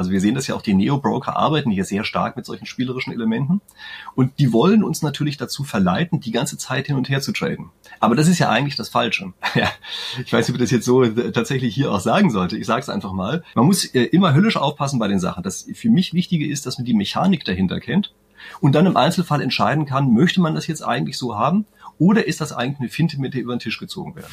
Also wir sehen das ja auch, die Neo-Broker arbeiten hier sehr stark mit solchen spielerischen Elementen. Und die wollen uns natürlich dazu verleiten, die ganze Zeit hin und her zu traden. Aber das ist ja eigentlich das Falsche. Ja, ich weiß nicht, ob ich das jetzt so tatsächlich hier auch sagen sollte. Ich sage es einfach mal. Man muss äh, immer höllisch aufpassen bei den Sachen. Das für mich Wichtige ist, dass man die Mechanik dahinter kennt und dann im Einzelfall entscheiden kann, möchte man das jetzt eigentlich so haben oder ist das eigentlich eine Finte, mit der über den Tisch gezogen werden?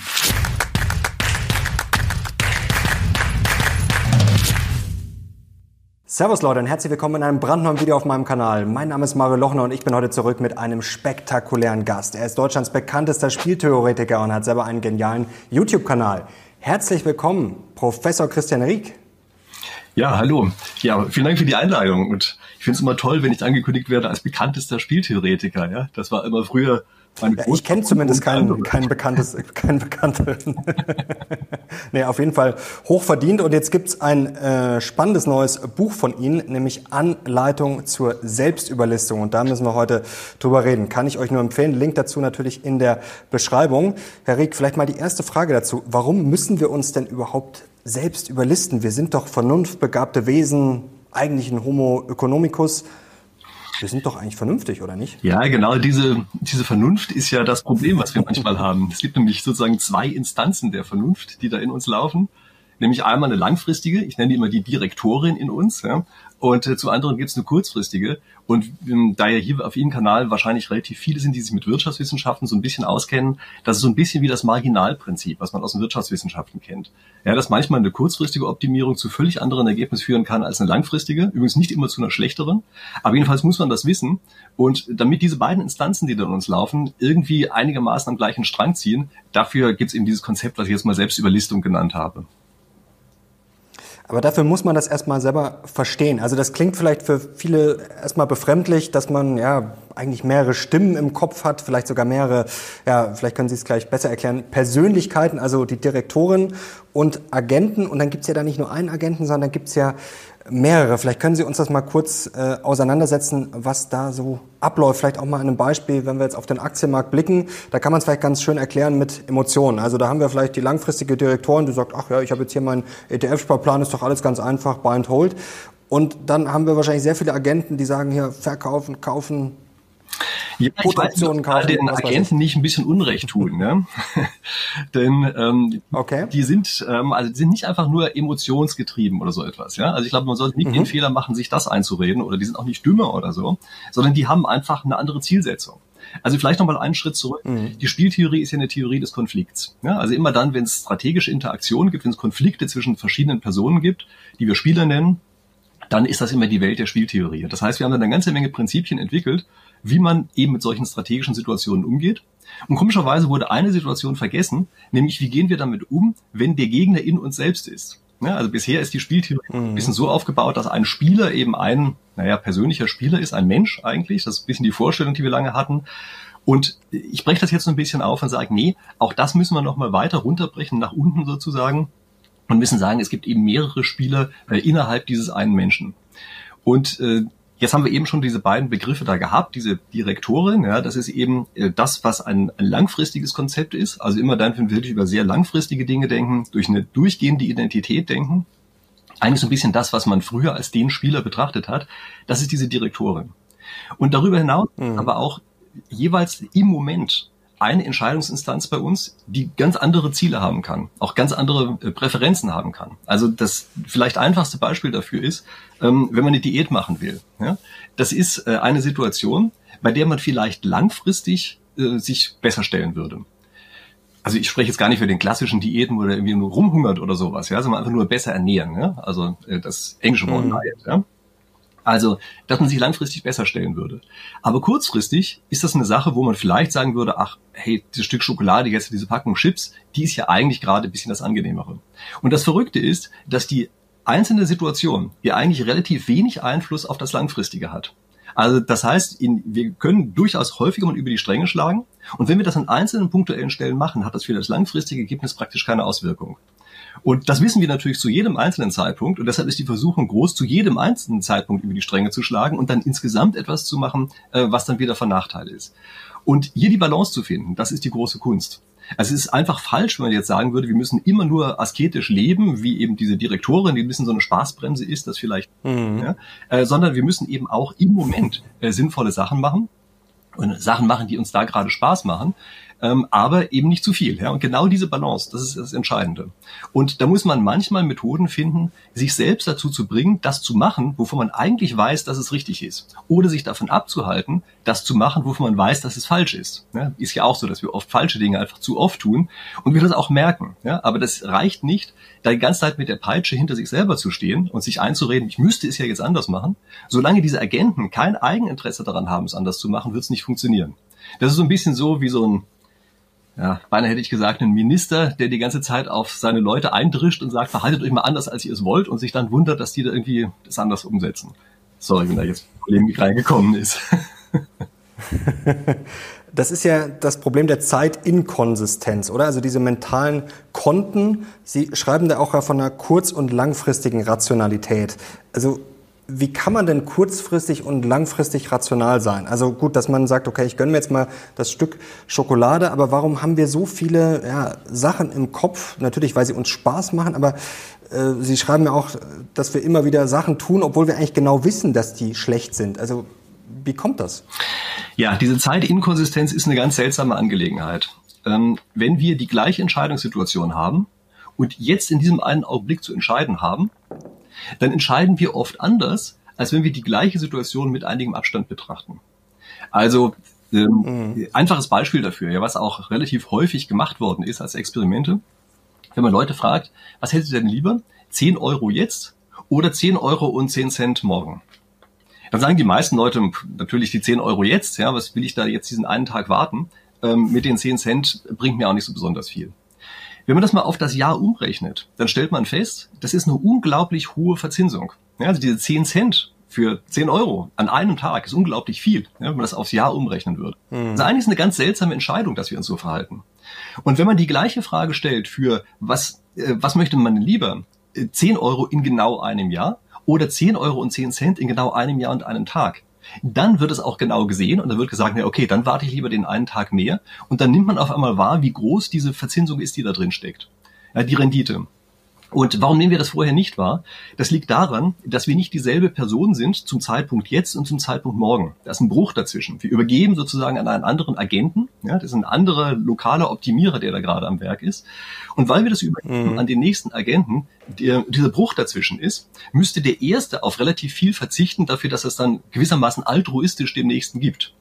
Servus Leute und herzlich willkommen in einem brandneuen Video auf meinem Kanal. Mein Name ist Mario Lochner und ich bin heute zurück mit einem spektakulären Gast. Er ist Deutschlands bekanntester Spieltheoretiker und hat selber einen genialen YouTube-Kanal. Herzlich willkommen, Professor Christian Rieck. Ja, hallo. Ja, vielen Dank für die Einladung. Und ich finde es immer toll, wenn ich angekündigt werde als bekanntester Spieltheoretiker. Ja, das war immer früher ja, ich kenne zumindest keinen kein bekanntes, kein bekanntes. nee, auf jeden Fall hochverdient. Und jetzt gibt's ein äh, spannendes neues Buch von Ihnen, nämlich Anleitung zur Selbstüberlistung. Und da müssen wir heute drüber reden. Kann ich euch nur empfehlen. Link dazu natürlich in der Beschreibung. Herr Rieck, vielleicht mal die erste Frage dazu. Warum müssen wir uns denn überhaupt selbst überlisten? Wir sind doch vernunftbegabte Wesen, eigentlich ein Homo economicus. Wir sind doch eigentlich vernünftig, oder nicht? Ja, genau. Diese, diese Vernunft ist ja das Problem, was wir manchmal haben. Es gibt nämlich sozusagen zwei Instanzen der Vernunft, die da in uns laufen. Nämlich einmal eine langfristige, ich nenne die immer die Direktorin in uns, ja, und äh, zu anderen gibt es eine kurzfristige. Und ähm, da ja hier auf Ihrem Kanal wahrscheinlich relativ viele sind, die sich mit Wirtschaftswissenschaften so ein bisschen auskennen, das ist so ein bisschen wie das Marginalprinzip, was man aus den Wirtschaftswissenschaften kennt. Ja, dass manchmal eine kurzfristige Optimierung zu völlig anderen Ergebnissen führen kann als eine langfristige. Übrigens nicht immer zu einer schlechteren. Aber jedenfalls muss man das wissen. Und damit diese beiden Instanzen, die da in uns laufen, irgendwie einigermaßen am gleichen Strang ziehen, dafür gibt es eben dieses Konzept, was ich jetzt mal Selbstüberlistung genannt habe. Aber dafür muss man das erstmal selber verstehen. Also das klingt vielleicht für viele erstmal befremdlich, dass man ja eigentlich mehrere Stimmen im Kopf hat, vielleicht sogar mehrere, ja, vielleicht können Sie es gleich besser erklären, Persönlichkeiten, also die Direktorin und Agenten. Und dann gibt's ja da nicht nur einen Agenten, sondern gibt's ja mehrere. Vielleicht können Sie uns das mal kurz äh, auseinandersetzen, was da so abläuft. Vielleicht auch mal an einem Beispiel, wenn wir jetzt auf den Aktienmarkt blicken. Da kann man es vielleicht ganz schön erklären mit Emotionen. Also da haben wir vielleicht die langfristige Direktorin, die sagt, ach ja, ich habe jetzt hier meinen ETF-Sparplan, ist doch alles ganz einfach, buy and hold. Und dann haben wir wahrscheinlich sehr viele Agenten, die sagen hier, verkaufen, kaufen, ja, ich weiß, kaufen, den Agenten nicht ein bisschen Unrecht tun, ne? Denn ähm, okay. die sind ähm, also die sind nicht einfach nur emotionsgetrieben oder so etwas, ja. Also ich glaube, man sollte nicht mhm. den Fehler machen, sich das einzureden oder die sind auch nicht dümmer oder so, sondern die haben einfach eine andere Zielsetzung. Also vielleicht nochmal einen Schritt zurück. Mhm. Die Spieltheorie ist ja eine Theorie des Konflikts. Ja, also immer dann, wenn es strategische Interaktionen gibt, wenn es Konflikte zwischen verschiedenen Personen gibt, die wir Spieler nennen, dann ist das immer die Welt der Spieltheorie. Das heißt, wir haben dann eine ganze Menge Prinzipien entwickelt, wie man eben mit solchen strategischen Situationen umgeht. Und komischerweise wurde eine Situation vergessen, nämlich wie gehen wir damit um, wenn der Gegner in uns selbst ist. Ja, also bisher ist die Spieltheorie mhm. ein bisschen so aufgebaut, dass ein Spieler eben ein, naja, persönlicher Spieler ist, ein Mensch eigentlich. Das ist ein bisschen die Vorstellung, die wir lange hatten. Und ich breche das jetzt so ein bisschen auf und sage, nee, auch das müssen wir nochmal weiter runterbrechen, nach unten sozusagen. Und müssen sagen, es gibt eben mehrere Spieler äh, innerhalb dieses einen Menschen. Und äh, Jetzt haben wir eben schon diese beiden Begriffe da gehabt, diese Direktorin, ja, das ist eben äh, das, was ein, ein langfristiges Konzept ist. Also immer dann, wenn wir wirklich über sehr langfristige Dinge denken, durch eine durchgehende Identität denken. Eigentlich so ein bisschen das, was man früher als den Spieler betrachtet hat. Das ist diese Direktorin. Und darüber hinaus mhm. aber auch jeweils im Moment eine Entscheidungsinstanz bei uns, die ganz andere Ziele haben kann, auch ganz andere äh, Präferenzen haben kann. Also das vielleicht einfachste Beispiel dafür ist, ähm, wenn man eine Diät machen will. Das ist äh, eine Situation, bei der man vielleicht langfristig äh, sich besser stellen würde. Also ich spreche jetzt gar nicht für den klassischen Diäten, wo der irgendwie nur rumhungert oder sowas, ja, sondern einfach nur besser ernähren. Also das englische Wort mhm. Diet. Ja? Also, dass man sich langfristig besser stellen würde. Aber kurzfristig ist das eine Sache, wo man vielleicht sagen würde, ach, hey, dieses Stück Schokolade, jetzt diese Packung Chips, die ist ja eigentlich gerade ein bisschen das Angenehmere. Und das Verrückte ist, dass die einzelne Situation ja eigentlich relativ wenig Einfluss auf das Langfristige hat. Also das heißt, in, wir können durchaus häufiger mal über die Stränge schlagen. Und wenn wir das an einzelnen punktuellen Stellen machen, hat das für das langfristige Ergebnis praktisch keine Auswirkung. Und das wissen wir natürlich zu jedem einzelnen Zeitpunkt. Und deshalb ist die Versuchung groß, zu jedem einzelnen Zeitpunkt über die Stränge zu schlagen und dann insgesamt etwas zu machen, äh, was dann wieder von Nachteil ist. Und hier die Balance zu finden, das ist die große Kunst. Also es ist einfach falsch, wenn man jetzt sagen würde, wir müssen immer nur asketisch leben, wie eben diese Direktorin, die ein bisschen so eine Spaßbremse ist, das vielleicht, mhm. ja, äh, sondern wir müssen eben auch im Moment äh, sinnvolle Sachen machen und Sachen machen, die uns da gerade Spaß machen ähm, aber eben nicht zu viel. Ja? Und genau diese Balance, das ist das Entscheidende. Und da muss man manchmal Methoden finden, sich selbst dazu zu bringen, das zu machen, wovon man eigentlich weiß, dass es richtig ist. Oder sich davon abzuhalten, das zu machen, wovon man weiß, dass es falsch ist. Ja? Ist ja auch so, dass wir oft falsche Dinge einfach zu oft tun und wir das auch merken. Ja? Aber das reicht nicht, da die ganze Zeit mit der Peitsche hinter sich selber zu stehen und sich einzureden, ich müsste es ja jetzt anders machen. Solange diese Agenten kein Eigeninteresse daran haben, es anders zu machen, wird es nicht funktionieren. Das ist so ein bisschen so wie so ein ja, beinahe hätte ich gesagt, ein Minister, der die ganze Zeit auf seine Leute eindrischt und sagt, verhaltet euch mal anders, als ihr es wollt und sich dann wundert, dass die da irgendwie das anders umsetzen. Sorry, wenn da jetzt Polemik reingekommen ist. Das ist ja das Problem der Zeitinkonsistenz, oder? Also diese mentalen Konten. Sie schreiben da auch von einer kurz- und langfristigen Rationalität. Also wie kann man denn kurzfristig und langfristig rational sein? Also gut, dass man sagt, okay, ich gönne mir jetzt mal das Stück Schokolade, aber warum haben wir so viele ja, Sachen im Kopf? Natürlich, weil sie uns Spaß machen, aber äh, Sie schreiben ja auch, dass wir immer wieder Sachen tun, obwohl wir eigentlich genau wissen, dass die schlecht sind. Also wie kommt das? Ja, diese Zeitinkonsistenz ist eine ganz seltsame Angelegenheit. Ähm, wenn wir die gleiche Entscheidungssituation haben und jetzt in diesem einen Augenblick zu entscheiden haben, dann entscheiden wir oft anders, als wenn wir die gleiche Situation mit einigem Abstand betrachten. Also ähm, mhm. einfaches Beispiel dafür, ja, was auch relativ häufig gemacht worden ist als Experimente. Wenn man Leute fragt, was hättet ihr denn lieber? 10 Euro jetzt oder 10 Euro und 10 Cent morgen? Dann sagen die meisten Leute natürlich die 10 Euro jetzt, ja, was will ich da jetzt diesen einen Tag warten? Ähm, mit den 10 Cent bringt mir auch nicht so besonders viel. Wenn man das mal auf das Jahr umrechnet, dann stellt man fest, das ist eine unglaublich hohe Verzinsung. Ja, also diese 10 Cent für 10 Euro an einem Tag ist unglaublich viel, ja, wenn man das aufs Jahr umrechnen würde. Mhm. Also eigentlich ist eine ganz seltsame Entscheidung, dass wir uns so verhalten. Und wenn man die gleiche Frage stellt für was, äh, was möchte man lieber? 10 äh, Euro in genau einem Jahr oder 10 Euro und 10 Cent in genau einem Jahr und einem Tag? Dann wird es auch genau gesehen und dann wird gesagt, ja, okay, dann warte ich lieber den einen Tag mehr und dann nimmt man auf einmal wahr, wie groß diese Verzinsung ist, die da drin steckt. Ja, die Rendite. Und warum nehmen wir das vorher nicht wahr? Das liegt daran, dass wir nicht dieselbe Person sind zum Zeitpunkt jetzt und zum Zeitpunkt morgen. Da ist ein Bruch dazwischen. Wir übergeben sozusagen an einen anderen Agenten. Ja, das ist ein anderer lokaler Optimierer, der da gerade am Werk ist. Und weil wir das übergeben mhm. an den nächsten Agenten, der, dieser Bruch dazwischen ist, müsste der Erste auf relativ viel verzichten dafür, dass es dann gewissermaßen altruistisch dem Nächsten gibt.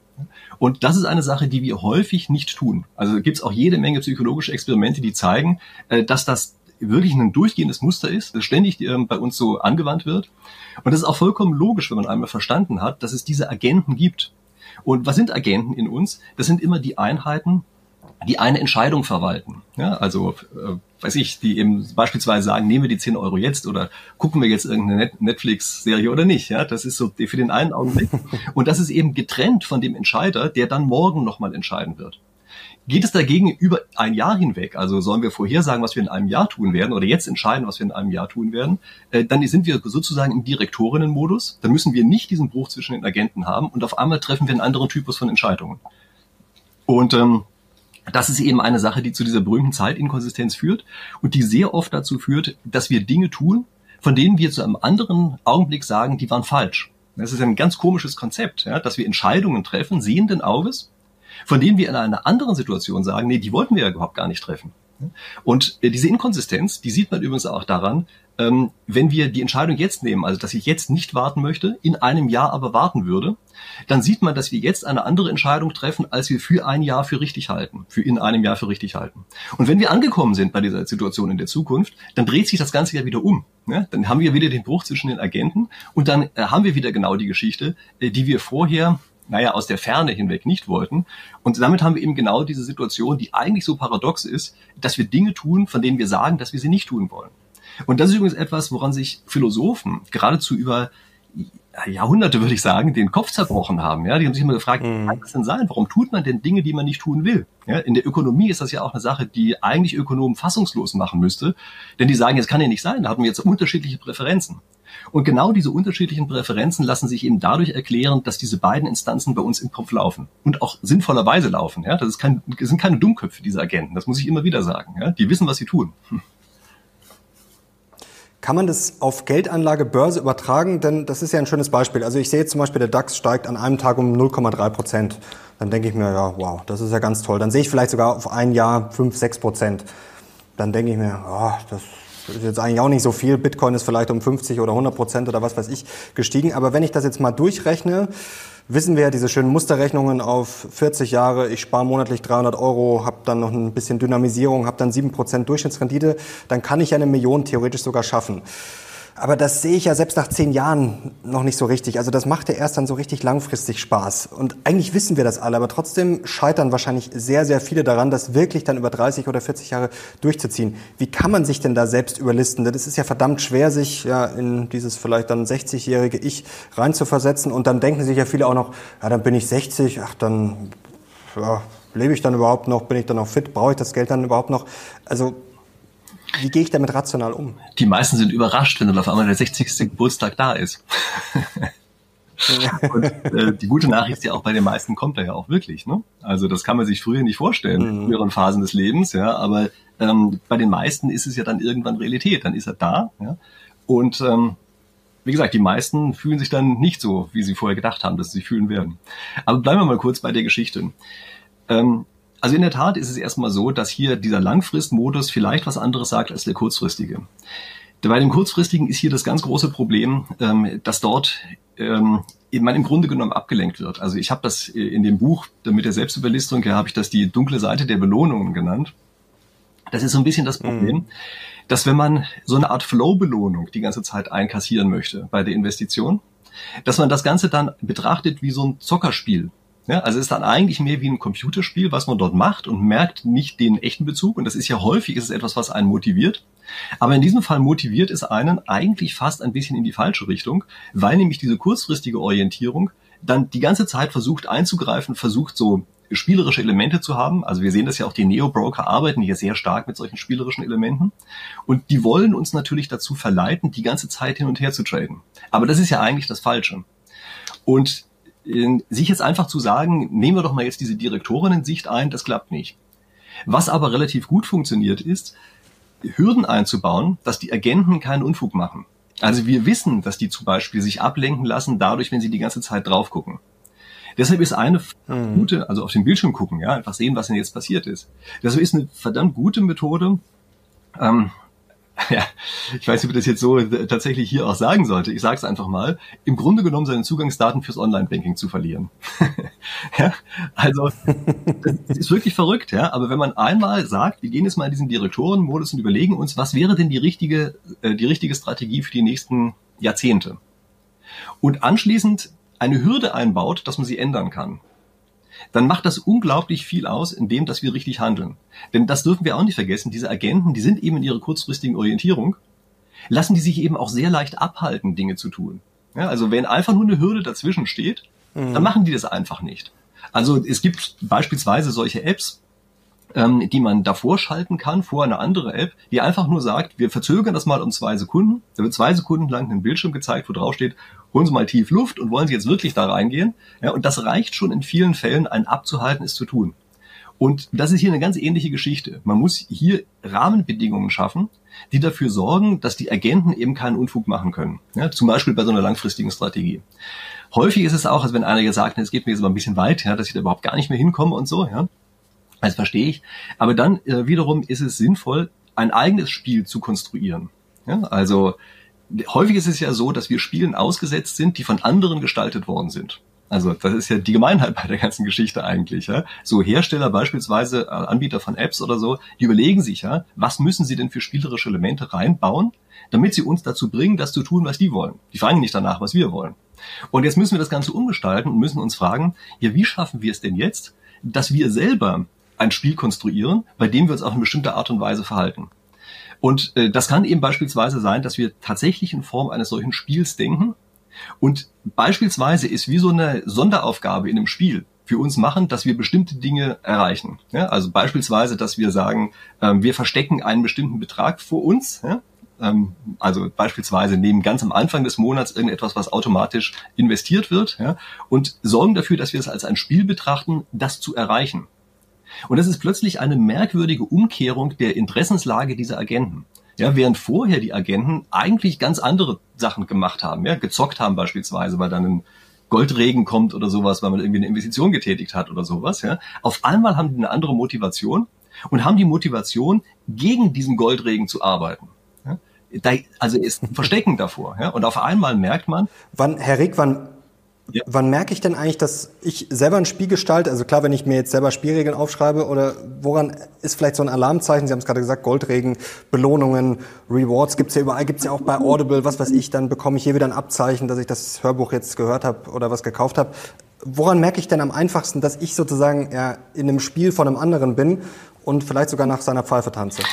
Und das ist eine Sache, die wir häufig nicht tun. Also gibt es auch jede Menge psychologische Experimente, die zeigen, äh, dass das wirklich ein durchgehendes Muster ist, das ständig ähm, bei uns so angewandt wird. Und das ist auch vollkommen logisch, wenn man einmal verstanden hat, dass es diese Agenten gibt. Und was sind Agenten in uns? Das sind immer die Einheiten, die eine Entscheidung verwalten. Ja, also, äh, weiß ich, die eben beispielsweise sagen, nehmen wir die 10 Euro jetzt oder gucken wir jetzt irgendeine Netflix-Serie oder nicht. Ja, das ist so für den einen Augenblick. Und das ist eben getrennt von dem Entscheider, der dann morgen nochmal entscheiden wird. Geht es dagegen über ein Jahr hinweg, also sollen wir vorhersagen, was wir in einem Jahr tun werden oder jetzt entscheiden, was wir in einem Jahr tun werden, äh, dann sind wir sozusagen im Direktorinnenmodus. Dann müssen wir nicht diesen Bruch zwischen den Agenten haben und auf einmal treffen wir einen anderen Typus von Entscheidungen. Und ähm, das ist eben eine Sache, die zu dieser berühmten Zeitinkonsistenz führt und die sehr oft dazu führt, dass wir Dinge tun, von denen wir zu einem anderen Augenblick sagen, die waren falsch. Das ist ein ganz komisches Konzept, ja, dass wir Entscheidungen treffen, sehenden Auges, von denen wir in einer anderen Situation sagen, nee, die wollten wir ja überhaupt gar nicht treffen. Und äh, diese Inkonsistenz, die sieht man übrigens auch daran, ähm, wenn wir die Entscheidung jetzt nehmen, also dass ich jetzt nicht warten möchte, in einem Jahr aber warten würde, dann sieht man, dass wir jetzt eine andere Entscheidung treffen, als wir für ein Jahr für richtig halten, für in einem Jahr für richtig halten. Und wenn wir angekommen sind bei dieser Situation in der Zukunft, dann dreht sich das Ganze ja wieder um. Ne? Dann haben wir wieder den Bruch zwischen den Agenten und dann äh, haben wir wieder genau die Geschichte, äh, die wir vorher naja, aus der Ferne hinweg nicht wollten. Und damit haben wir eben genau diese Situation, die eigentlich so paradox ist, dass wir Dinge tun, von denen wir sagen, dass wir sie nicht tun wollen. Und das ist übrigens etwas, woran sich Philosophen geradezu über Jahrhunderte, würde ich sagen, den Kopf zerbrochen haben. Ja, die haben sich immer gefragt, mhm. wie kann das denn sein? Warum tut man denn Dinge, die man nicht tun will? Ja, in der Ökonomie ist das ja auch eine Sache, die eigentlich Ökonomen fassungslos machen müsste. Denn die sagen, es kann ja nicht sein, da haben wir jetzt unterschiedliche Präferenzen. Und genau diese unterschiedlichen Präferenzen lassen sich eben dadurch erklären, dass diese beiden Instanzen bei uns im Kopf laufen und auch sinnvollerweise laufen. Ja, das, ist kein, das sind keine Dummköpfe, diese Agenten. Das muss ich immer wieder sagen. Ja, die wissen, was sie tun. Hm. Kann man das auf Geldanlage, Börse übertragen? Denn das ist ja ein schönes Beispiel. Also ich sehe zum Beispiel, der DAX steigt an einem Tag um 0,3 Prozent. Dann denke ich mir, ja, wow, das ist ja ganz toll. Dann sehe ich vielleicht sogar auf ein Jahr 5, 6 Prozent. Dann denke ich mir, oh, das ist jetzt eigentlich auch nicht so viel. Bitcoin ist vielleicht um 50 oder 100 Prozent oder was weiß ich gestiegen. Aber wenn ich das jetzt mal durchrechne, wissen wir ja diese schönen Musterrechnungen auf 40 Jahre. Ich spare monatlich 300 Euro, habe dann noch ein bisschen Dynamisierung, habe dann 7 Prozent Durchschnittsrendite. Dann kann ich eine Million theoretisch sogar schaffen. Aber das sehe ich ja selbst nach zehn Jahren noch nicht so richtig. Also das macht ja erst dann so richtig langfristig Spaß. Und eigentlich wissen wir das alle, aber trotzdem scheitern wahrscheinlich sehr, sehr viele daran, das wirklich dann über 30 oder 40 Jahre durchzuziehen. Wie kann man sich denn da selbst überlisten? Das ist ja verdammt schwer, sich ja in dieses vielleicht dann 60-jährige Ich reinzuversetzen. Und dann denken sich ja viele auch noch, ja, dann bin ich 60, ach, dann ja, lebe ich dann überhaupt noch, bin ich dann noch fit, brauche ich das Geld dann überhaupt noch? Also wie gehe ich damit rational um? Die meisten sind überrascht, wenn dann auf einmal der 60. Geburtstag da ist. Und äh, die gute Nachricht ist ja auch bei den meisten kommt er ja auch wirklich. Ne? Also das kann man sich früher nicht vorstellen, mhm. in früheren Phasen des Lebens, ja. Aber ähm, bei den meisten ist es ja dann irgendwann Realität. Dann ist er da, ja. Und ähm, wie gesagt, die meisten fühlen sich dann nicht so, wie sie vorher gedacht haben, dass sie sich fühlen werden. Aber bleiben wir mal kurz bei der Geschichte. Ähm, also in der Tat ist es erstmal so, dass hier dieser Langfristmodus vielleicht was anderes sagt als der kurzfristige. Bei dem kurzfristigen ist hier das ganz große Problem, ähm, dass dort ähm, man im Grunde genommen abgelenkt wird. Also ich habe das äh, in dem Buch mit der Selbstüberlistung, ja, habe ich das die dunkle Seite der Belohnungen genannt. Das ist so ein bisschen das Problem, mhm. dass wenn man so eine Art Flow-Belohnung die ganze Zeit einkassieren möchte bei der Investition, dass man das Ganze dann betrachtet wie so ein Zockerspiel. Ja, also es ist dann eigentlich mehr wie ein Computerspiel, was man dort macht und merkt nicht den echten Bezug. Und das ist ja häufig ist es etwas, was einen motiviert. Aber in diesem Fall motiviert es einen eigentlich fast ein bisschen in die falsche Richtung, weil nämlich diese kurzfristige Orientierung dann die ganze Zeit versucht einzugreifen, versucht so spielerische Elemente zu haben. Also wir sehen das ja auch, die Neo-Broker arbeiten hier sehr stark mit solchen spielerischen Elementen. Und die wollen uns natürlich dazu verleiten, die ganze Zeit hin und her zu traden. Aber das ist ja eigentlich das Falsche. Und sich jetzt einfach zu sagen, nehmen wir doch mal jetzt diese Direktorinnen-Sicht ein, das klappt nicht. Was aber relativ gut funktioniert ist, Hürden einzubauen, dass die Agenten keinen Unfug machen. Also wir wissen, dass die zum Beispiel sich ablenken lassen, dadurch, wenn sie die ganze Zeit drauf gucken. Deshalb ist eine mhm. gute, also auf den Bildschirm gucken, ja, einfach sehen, was denn jetzt passiert ist. Deshalb ist eine verdammt gute Methode, ähm, ja, ich weiß nicht, ob ich das jetzt so tatsächlich hier auch sagen sollte. Ich sage es einfach mal, im Grunde genommen seine Zugangsdaten fürs Online-Banking zu verlieren. ja, also das ist wirklich verrückt, ja. Aber wenn man einmal sagt, wir gehen jetzt mal in diesen Direktorenmodus und überlegen uns, was wäre denn die richtige, äh, die richtige Strategie für die nächsten Jahrzehnte? Und anschließend eine Hürde einbaut, dass man sie ändern kann dann macht das unglaublich viel aus, indem dass wir richtig handeln. Denn das dürfen wir auch nicht vergessen, diese Agenten, die sind eben in ihrer kurzfristigen Orientierung, lassen die sich eben auch sehr leicht abhalten, Dinge zu tun. Ja, also wenn einfach nur eine Hürde dazwischen steht, mhm. dann machen die das einfach nicht. Also es gibt beispielsweise solche Apps, ähm, die man davor schalten kann, vor eine andere App, die einfach nur sagt, wir verzögern das mal um zwei Sekunden. Da wird zwei Sekunden lang ein Bildschirm gezeigt, wo drauf steht, holen Sie mal tief Luft und wollen Sie jetzt wirklich da reingehen. Ja, und das reicht schon in vielen Fällen, einen abzuhalten, es zu tun. Und das ist hier eine ganz ähnliche Geschichte. Man muss hier Rahmenbedingungen schaffen, die dafür sorgen, dass die Agenten eben keinen Unfug machen können. Ja, zum Beispiel bei so einer langfristigen Strategie. Häufig ist es auch, als wenn einer jetzt sagt, es geht mir jetzt mal ein bisschen weit, ja, dass ich da überhaupt gar nicht mehr hinkomme und so, ja. Das verstehe ich. Aber dann äh, wiederum ist es sinnvoll, ein eigenes Spiel zu konstruieren. Ja, also häufig ist es ja so, dass wir Spielen ausgesetzt sind, die von anderen gestaltet worden sind. Also das ist ja die Gemeinheit bei der ganzen Geschichte eigentlich. Ja? So Hersteller beispielsweise, äh, Anbieter von Apps oder so, die überlegen sich ja, was müssen sie denn für spielerische Elemente reinbauen, damit sie uns dazu bringen, das zu tun, was die wollen. Die fragen nicht danach, was wir wollen. Und jetzt müssen wir das Ganze umgestalten und müssen uns fragen, ja, wie schaffen wir es denn jetzt, dass wir selber ein Spiel konstruieren, bei dem wir uns auf eine bestimmte Art und Weise verhalten. Und äh, das kann eben beispielsweise sein, dass wir tatsächlich in Form eines solchen Spiels denken. Und beispielsweise ist wie so eine Sonderaufgabe in einem Spiel für uns machen, dass wir bestimmte Dinge erreichen. Ja, also beispielsweise, dass wir sagen, ähm, wir verstecken einen bestimmten Betrag vor uns. Ja, ähm, also beispielsweise nehmen ganz am Anfang des Monats irgendetwas, was automatisch investiert wird, ja, und sorgen dafür, dass wir es als ein Spiel betrachten, das zu erreichen. Und das ist plötzlich eine merkwürdige Umkehrung der Interessenslage dieser Agenten. Ja, während vorher die Agenten eigentlich ganz andere Sachen gemacht haben, ja, gezockt haben beispielsweise, weil dann ein Goldregen kommt oder sowas, weil man irgendwie eine Investition getätigt hat oder sowas, ja. Auf einmal haben die eine andere Motivation und haben die Motivation, gegen diesen Goldregen zu arbeiten. Ja? Da, also ist Verstecken davor. Ja? Und auf einmal merkt man. Wann, Herr Rick, wann, ja. wann merke ich denn eigentlich, dass ich selber ein Spiel gestalte? Also klar, wenn ich mir jetzt selber Spielregeln aufschreibe oder woran ist vielleicht so ein Alarmzeichen? Sie haben es gerade gesagt, Goldregen, Belohnungen, Rewards gibt's ja überall, gibt's ja auch bei Audible, was weiß ich, dann bekomme ich hier wieder ein Abzeichen, dass ich das Hörbuch jetzt gehört habe oder was gekauft habe. Woran merke ich denn am einfachsten, dass ich sozusagen ja, in einem Spiel von einem anderen bin und vielleicht sogar nach seiner Pfeife tanze?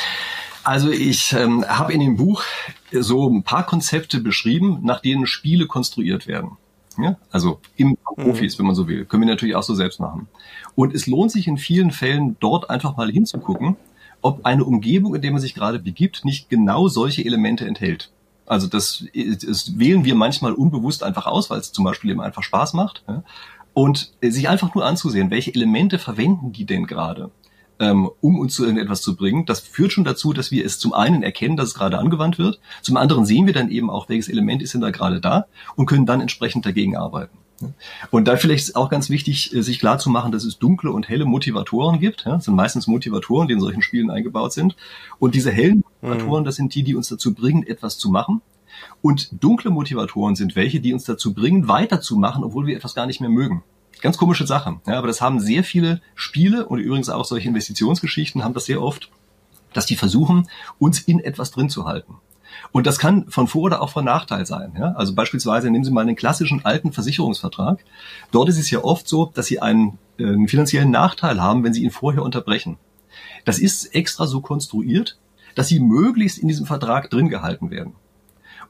Also ich ähm, habe in dem Buch so ein paar Konzepte beschrieben, nach denen Spiele konstruiert werden. Ja? Also im. Profis, mhm. wenn man so will. Können wir natürlich auch so selbst machen. Und es lohnt sich in vielen Fällen dort einfach mal hinzugucken, ob eine Umgebung, in der man sich gerade begibt, nicht genau solche Elemente enthält. Also das, das wählen wir manchmal unbewusst einfach aus, weil es zum Beispiel eben einfach Spaß macht. Ja? Und sich einfach nur anzusehen, welche Elemente verwenden die denn gerade? Ähm, um uns zu irgendetwas zu bringen. Das führt schon dazu, dass wir es zum einen erkennen, dass es gerade angewandt wird, zum anderen sehen wir dann eben auch, welches Element ist denn da gerade da und können dann entsprechend dagegen arbeiten. Und da vielleicht ist auch ganz wichtig, äh, sich klar zu machen, dass es dunkle und helle Motivatoren gibt. Das sind meistens Motivatoren, die in solchen Spielen eingebaut sind. Und diese hellen Motivatoren, mhm. das sind die, die uns dazu bringen, etwas zu machen. Und dunkle Motivatoren sind welche, die uns dazu bringen, weiterzumachen, obwohl wir etwas gar nicht mehr mögen. Ganz komische Sache. Ja, aber das haben sehr viele Spiele und übrigens auch solche Investitionsgeschichten haben das sehr oft, dass die versuchen, uns in etwas drin zu halten. Und das kann von Vor- oder auch von Nachteil sein. Ja? Also beispielsweise nehmen Sie mal einen klassischen alten Versicherungsvertrag. Dort ist es ja oft so, dass Sie einen, äh, einen finanziellen Nachteil haben, wenn Sie ihn vorher unterbrechen. Das ist extra so konstruiert, dass Sie möglichst in diesem Vertrag drin gehalten werden.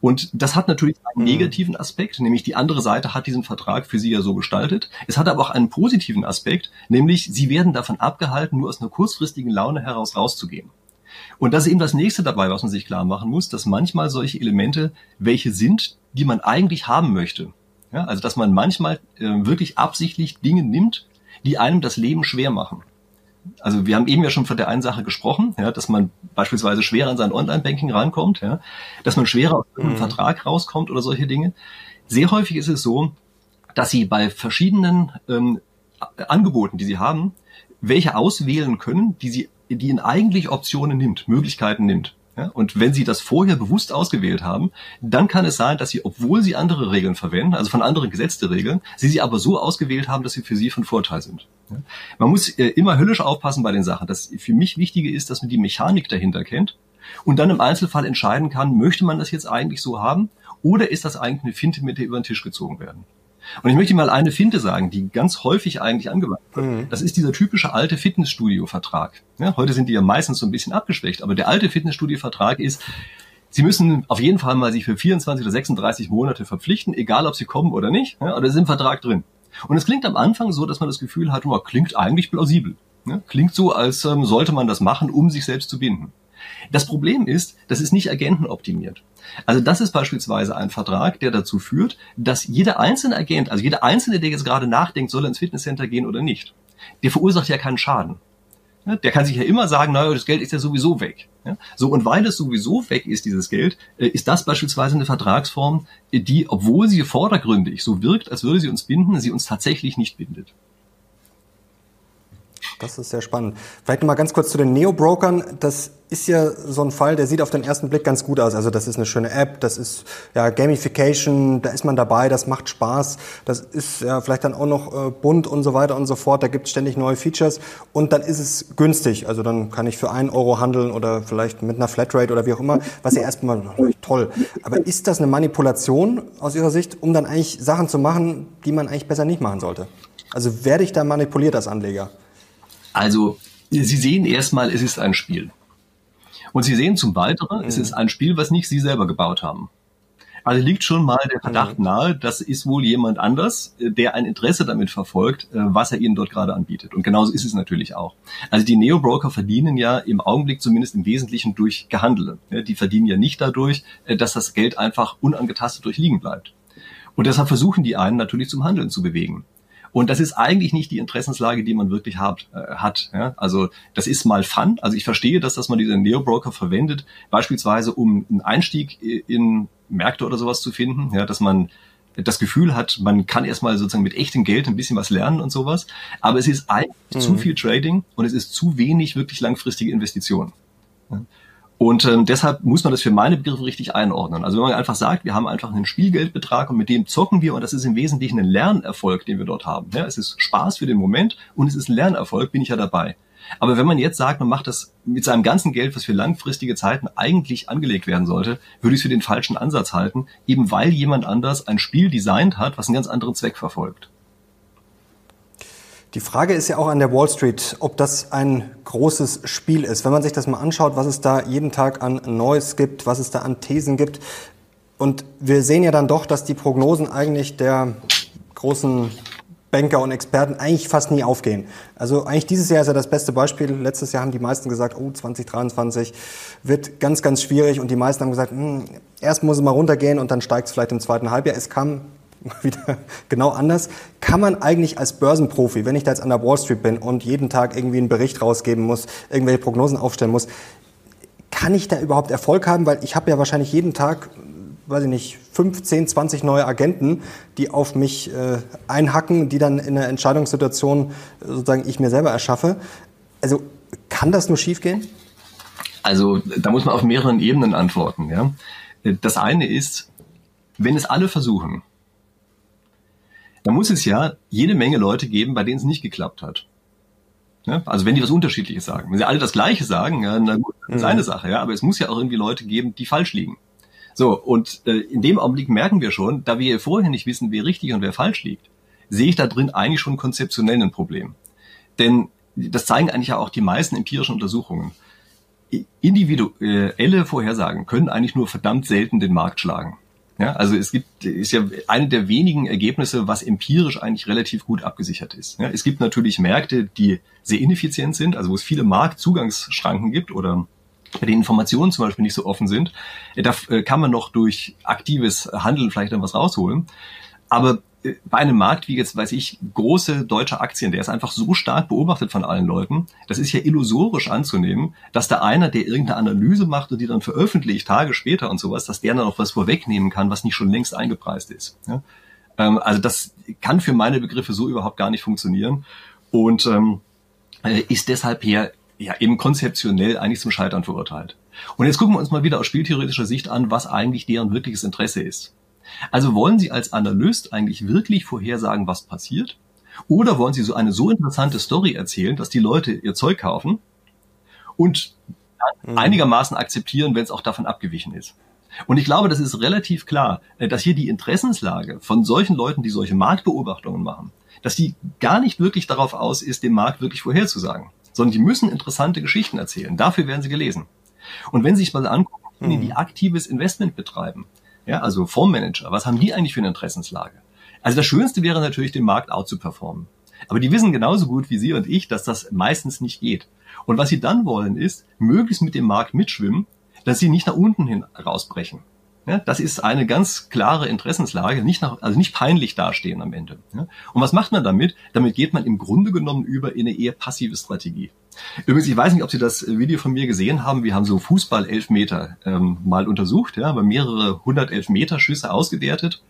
Und das hat natürlich einen mhm. negativen Aspekt, nämlich die andere Seite hat diesen Vertrag für sie ja so gestaltet. Es hat aber auch einen positiven Aspekt, nämlich sie werden davon abgehalten, nur aus einer kurzfristigen Laune heraus rauszugehen. Und das ist eben das nächste dabei, was man sich klar machen muss, dass manchmal solche Elemente welche sind, die man eigentlich haben möchte. Ja, also dass man manchmal äh, wirklich absichtlich Dinge nimmt, die einem das Leben schwer machen also wir haben eben ja schon von der einen Sache gesprochen, ja, dass man beispielsweise schwerer an sein Online-Banking rankommt, ja, dass man schwerer aus einem mhm. Vertrag rauskommt oder solche Dinge. Sehr häufig ist es so, dass sie bei verschiedenen ähm, Angeboten, die sie haben, welche auswählen können, die sie, die in eigentlich Optionen nimmt, Möglichkeiten nimmt. Ja, und wenn Sie das vorher bewusst ausgewählt haben, dann kann es sein, dass Sie, obwohl Sie andere Regeln verwenden, also von anderen gesetzte Regeln, Sie sie aber so ausgewählt haben, dass sie für Sie von Vorteil sind. Man muss äh, immer höllisch aufpassen bei den Sachen. Das für mich Wichtige ist, dass man die Mechanik dahinter kennt und dann im Einzelfall entscheiden kann, möchte man das jetzt eigentlich so haben oder ist das eigentlich eine Finte, mit der über den Tisch gezogen werden. Und ich möchte mal eine Finte sagen, die ganz häufig eigentlich angewandt wird. Mhm. Das ist dieser typische alte Fitnessstudio-Vertrag. Ja, heute sind die ja meistens so ein bisschen abgeschwächt, aber der alte Fitnessstudio-Vertrag ist, Sie müssen auf jeden Fall mal sich für 24 oder 36 Monate verpflichten, egal ob Sie kommen oder nicht. Ja, oder ist im Vertrag drin. Und es klingt am Anfang so, dass man das Gefühl hat, oh, klingt eigentlich plausibel. Ja, klingt so, als ähm, sollte man das machen, um sich selbst zu binden. Das Problem ist, das ist nicht agentenoptimiert. Also das ist beispielsweise ein Vertrag, der dazu führt, dass jeder einzelne Agent, also jeder einzelne, der jetzt gerade nachdenkt, soll ins Fitnesscenter gehen oder nicht, der verursacht ja keinen Schaden. Der kann sich ja immer sagen, naja, das Geld ist ja sowieso weg. So, und weil es sowieso weg ist, dieses Geld, äh, ist das beispielsweise eine Vertragsform, die, obwohl sie vordergründig so wirkt, als würde sie uns binden, sie uns tatsächlich nicht bindet. Das ist sehr spannend. Vielleicht noch mal ganz kurz zu den Neo-Brokern. Das ist ja so ein Fall, der sieht auf den ersten Blick ganz gut aus. Also das ist eine schöne App, das ist ja Gamification, da ist man dabei, das macht Spaß, das ist ja vielleicht dann auch noch äh, bunt und so weiter und so fort. Da gibt es ständig neue Features und dann ist es günstig. Also dann kann ich für einen Euro handeln oder vielleicht mit einer Flatrate oder wie auch immer, was ja erstmal toll. Aber ist das eine Manipulation aus Ihrer Sicht, um dann eigentlich Sachen zu machen, die man eigentlich besser nicht machen sollte? Also werde ich da manipuliert als Anleger? Also, Sie sehen erstmal, es ist ein Spiel. Und Sie sehen zum Weiteren, mhm. es ist ein Spiel, was nicht Sie selber gebaut haben. Also liegt schon mal der Verdacht mhm. nahe, das ist wohl jemand anders, äh, der ein Interesse damit verfolgt, äh, was er ihnen dort gerade anbietet. Und genauso ist es natürlich auch. Also die Neo-Broker verdienen ja im Augenblick zumindest im Wesentlichen durch Gehandele. Die verdienen ja nicht dadurch, äh, dass das Geld einfach unangetastet durchliegen bleibt. Und deshalb versuchen die einen natürlich zum Handeln zu bewegen. Und das ist eigentlich nicht die Interessenslage, die man wirklich hat. Äh, hat ja? Also das ist mal Fun. Also ich verstehe, dass, dass man diese Neo-Broker verwendet, beispielsweise um einen Einstieg in Märkte oder sowas zu finden, ja, dass man das Gefühl hat, man kann erstmal sozusagen mit echtem Geld ein bisschen was lernen und sowas. Aber es ist eigentlich mhm. zu viel Trading und es ist zu wenig wirklich langfristige Investitionen. Ja? Und ähm, deshalb muss man das für meine Begriffe richtig einordnen. Also wenn man einfach sagt, wir haben einfach einen Spielgeldbetrag und mit dem zocken wir und das ist im Wesentlichen ein Lernerfolg, den wir dort haben. Ja, es ist Spaß für den Moment und es ist ein Lernerfolg, bin ich ja dabei. Aber wenn man jetzt sagt, man macht das mit seinem ganzen Geld, was für langfristige Zeiten eigentlich angelegt werden sollte, würde ich es für den falschen Ansatz halten, eben weil jemand anders ein Spiel designt hat, was einen ganz anderen Zweck verfolgt. Die Frage ist ja auch an der Wall Street, ob das ein großes Spiel ist. Wenn man sich das mal anschaut, was es da jeden Tag an Neues gibt, was es da an Thesen gibt. Und wir sehen ja dann doch, dass die Prognosen eigentlich der großen Banker und Experten eigentlich fast nie aufgehen. Also eigentlich dieses Jahr ist ja das beste Beispiel. Letztes Jahr haben die meisten gesagt, oh, 2023 wird ganz, ganz schwierig. Und die meisten haben gesagt, hm, erst muss es mal runtergehen und dann steigt es vielleicht im zweiten Halbjahr. Es kam wieder genau anders. Kann man eigentlich als Börsenprofi, wenn ich da jetzt an der Wall Street bin und jeden Tag irgendwie einen Bericht rausgeben muss, irgendwelche Prognosen aufstellen muss, kann ich da überhaupt Erfolg haben? Weil ich habe ja wahrscheinlich jeden Tag, weiß ich nicht, 15, 20 neue Agenten, die auf mich äh, einhacken, die dann in einer Entscheidungssituation sozusagen ich mir selber erschaffe. Also kann das nur schiefgehen? Also da muss man auf mehreren Ebenen antworten. Ja? Das eine ist, wenn es alle versuchen, da muss es ja jede Menge Leute geben, bei denen es nicht geklappt hat. Ja, also wenn die was Unterschiedliches sagen. Wenn sie alle das Gleiche sagen, ja, na gut, das ist mhm. eine Sache, ja, aber es muss ja auch irgendwie Leute geben, die falsch liegen. So, und äh, in dem Augenblick merken wir schon, da wir vorher nicht wissen, wer richtig und wer falsch liegt, sehe ich da drin eigentlich schon konzeptionell ein Problem. Denn das zeigen eigentlich ja auch die meisten empirischen Untersuchungen. Individuelle Vorhersagen können eigentlich nur verdammt selten den Markt schlagen. Ja, also es gibt, ist ja eine der wenigen Ergebnisse, was empirisch eigentlich relativ gut abgesichert ist. Ja, es gibt natürlich Märkte, die sehr ineffizient sind, also wo es viele Marktzugangsschranken gibt oder bei den Informationen zum Beispiel nicht so offen sind. Da äh, kann man noch durch aktives Handeln vielleicht dann was rausholen. Aber bei einem Markt wie jetzt, weiß ich, große deutsche Aktien, der ist einfach so stark beobachtet von allen Leuten, das ist ja illusorisch anzunehmen, dass da einer, der irgendeine Analyse macht und die dann veröffentlicht, Tage später und sowas, dass der dann auch was vorwegnehmen kann, was nicht schon längst eingepreist ist. Ja? Ähm, also das kann für meine Begriffe so überhaupt gar nicht funktionieren und ähm, äh, ist deshalb her ja eben konzeptionell eigentlich zum Scheitern verurteilt. Und jetzt gucken wir uns mal wieder aus spieltheoretischer Sicht an, was eigentlich deren wirkliches Interesse ist. Also wollen Sie als Analyst eigentlich wirklich vorhersagen, was passiert? Oder wollen Sie so eine so interessante Story erzählen, dass die Leute ihr Zeug kaufen und mhm. einigermaßen akzeptieren, wenn es auch davon abgewichen ist? Und ich glaube, das ist relativ klar, äh, dass hier die Interessenslage von solchen Leuten, die solche Marktbeobachtungen machen, dass die gar nicht wirklich darauf aus ist, den Markt wirklich vorherzusagen, sondern die müssen interessante Geschichten erzählen. Dafür werden sie gelesen. Und wenn Sie sich mal angucken, mhm. die aktives Investment betreiben, ja, also Fondsmanager, was haben die eigentlich für eine Interessenslage? Also das Schönste wäre natürlich, den Markt out zu performen. Aber die wissen genauso gut wie Sie und ich, dass das meistens nicht geht. Und was sie dann wollen, ist, möglichst mit dem Markt mitschwimmen, dass sie nicht nach unten hin rausbrechen. Ja, das ist eine ganz klare Interessenslage, nicht nach, also nicht peinlich dastehen am Ende. Ja. Und was macht man damit? Damit geht man im Grunde genommen über in eine eher passive Strategie. Übrigens, ich weiß nicht, ob Sie das Video von mir gesehen haben. Wir haben so Fußball-Elfmeter ähm, mal untersucht, ja, haben mehrere hundert Elfmeter-Schüsse ausgewertet.